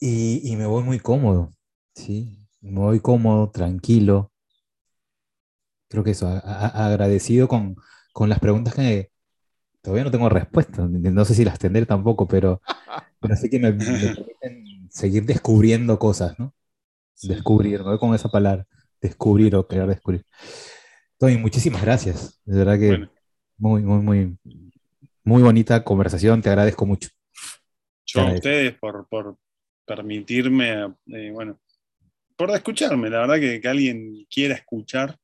y, y me voy muy cómodo, ¿sí? Me voy cómodo, tranquilo. Creo que eso, a- a- agradecido con, con las preguntas que todavía no tengo respuesta, no sé si las tendré tampoco, pero, pero sí que me, me permiten seguir descubriendo cosas, ¿no? Descubrir, voy con esa palabra, descubrir o querer descubrir. Tony, muchísimas gracias, de verdad que Bueno, muy, muy, muy, muy bonita conversación, te agradezco mucho. yo a ustedes por, por permitirme, eh, bueno, por escucharme. La verdad que, que alguien quiera escuchar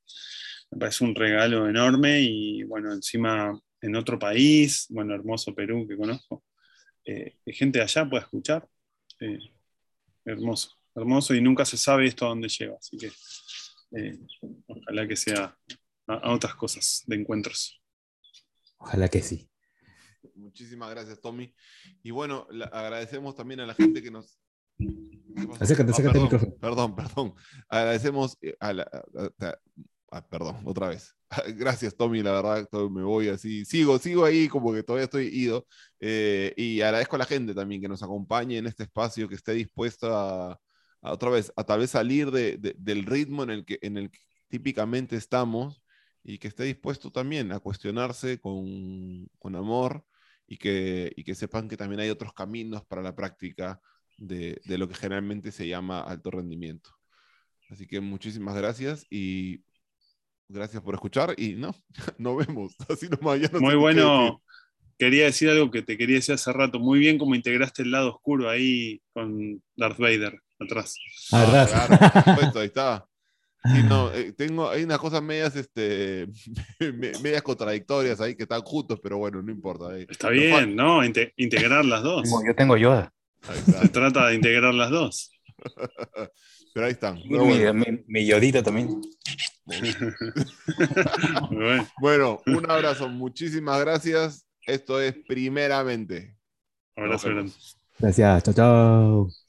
me parece un regalo enorme y bueno, encima en otro país, bueno, hermoso Perú que conozco, eh, que gente de allá pueda escuchar. eh, hermoso, hermoso y nunca se sabe esto a dónde lleva. Así que eh, ojalá que sea a, a otras cosas de encuentros. Ojalá que sí. Muchísimas gracias, Tommy. Y bueno, la- agradecemos también a la gente que nos. Acércate, acércate al perdón, micrófono. perdón, perdón. Agradecemos a la, a- a- Ah, perdón, otra vez. Gracias, Tommy, la verdad, me voy así. Sigo, sigo ahí como que todavía estoy ido. Eh, y agradezco a la gente también que nos acompañe en este espacio, que esté dispuesta a, otra vez, a tal vez salir del ritmo en el, que, en el típicamente estamos y que esté dispuesto también a cuestionarse con, con amor y que, y que sepan que también hay otros caminos para la práctica de, de lo que generalmente se llama alto rendimiento. Así que muchísimas gracias y Gracias por escuchar y no, nos vemos. Así nomás, ya no Muy bueno. Quería decir algo que te quería decir hace rato. Muy bien como integraste el lado oscuro ahí con Darth Vader atrás. Ah, verdad. Ah, claro, ahí está. Sí, no, eh, tengo, hay unas cosas medias, este, medias contradictorias ahí que están juntos, pero bueno, no importa. Está bien, ¿no? integrar las dos. Yo tengo Yoda. Se trata de integrar las dos. Pero ahí están. mi, Yodita también. bueno, un abrazo. Muchísimas gracias. Esto es primeramente. Abrazo Gracias. Chao, chao.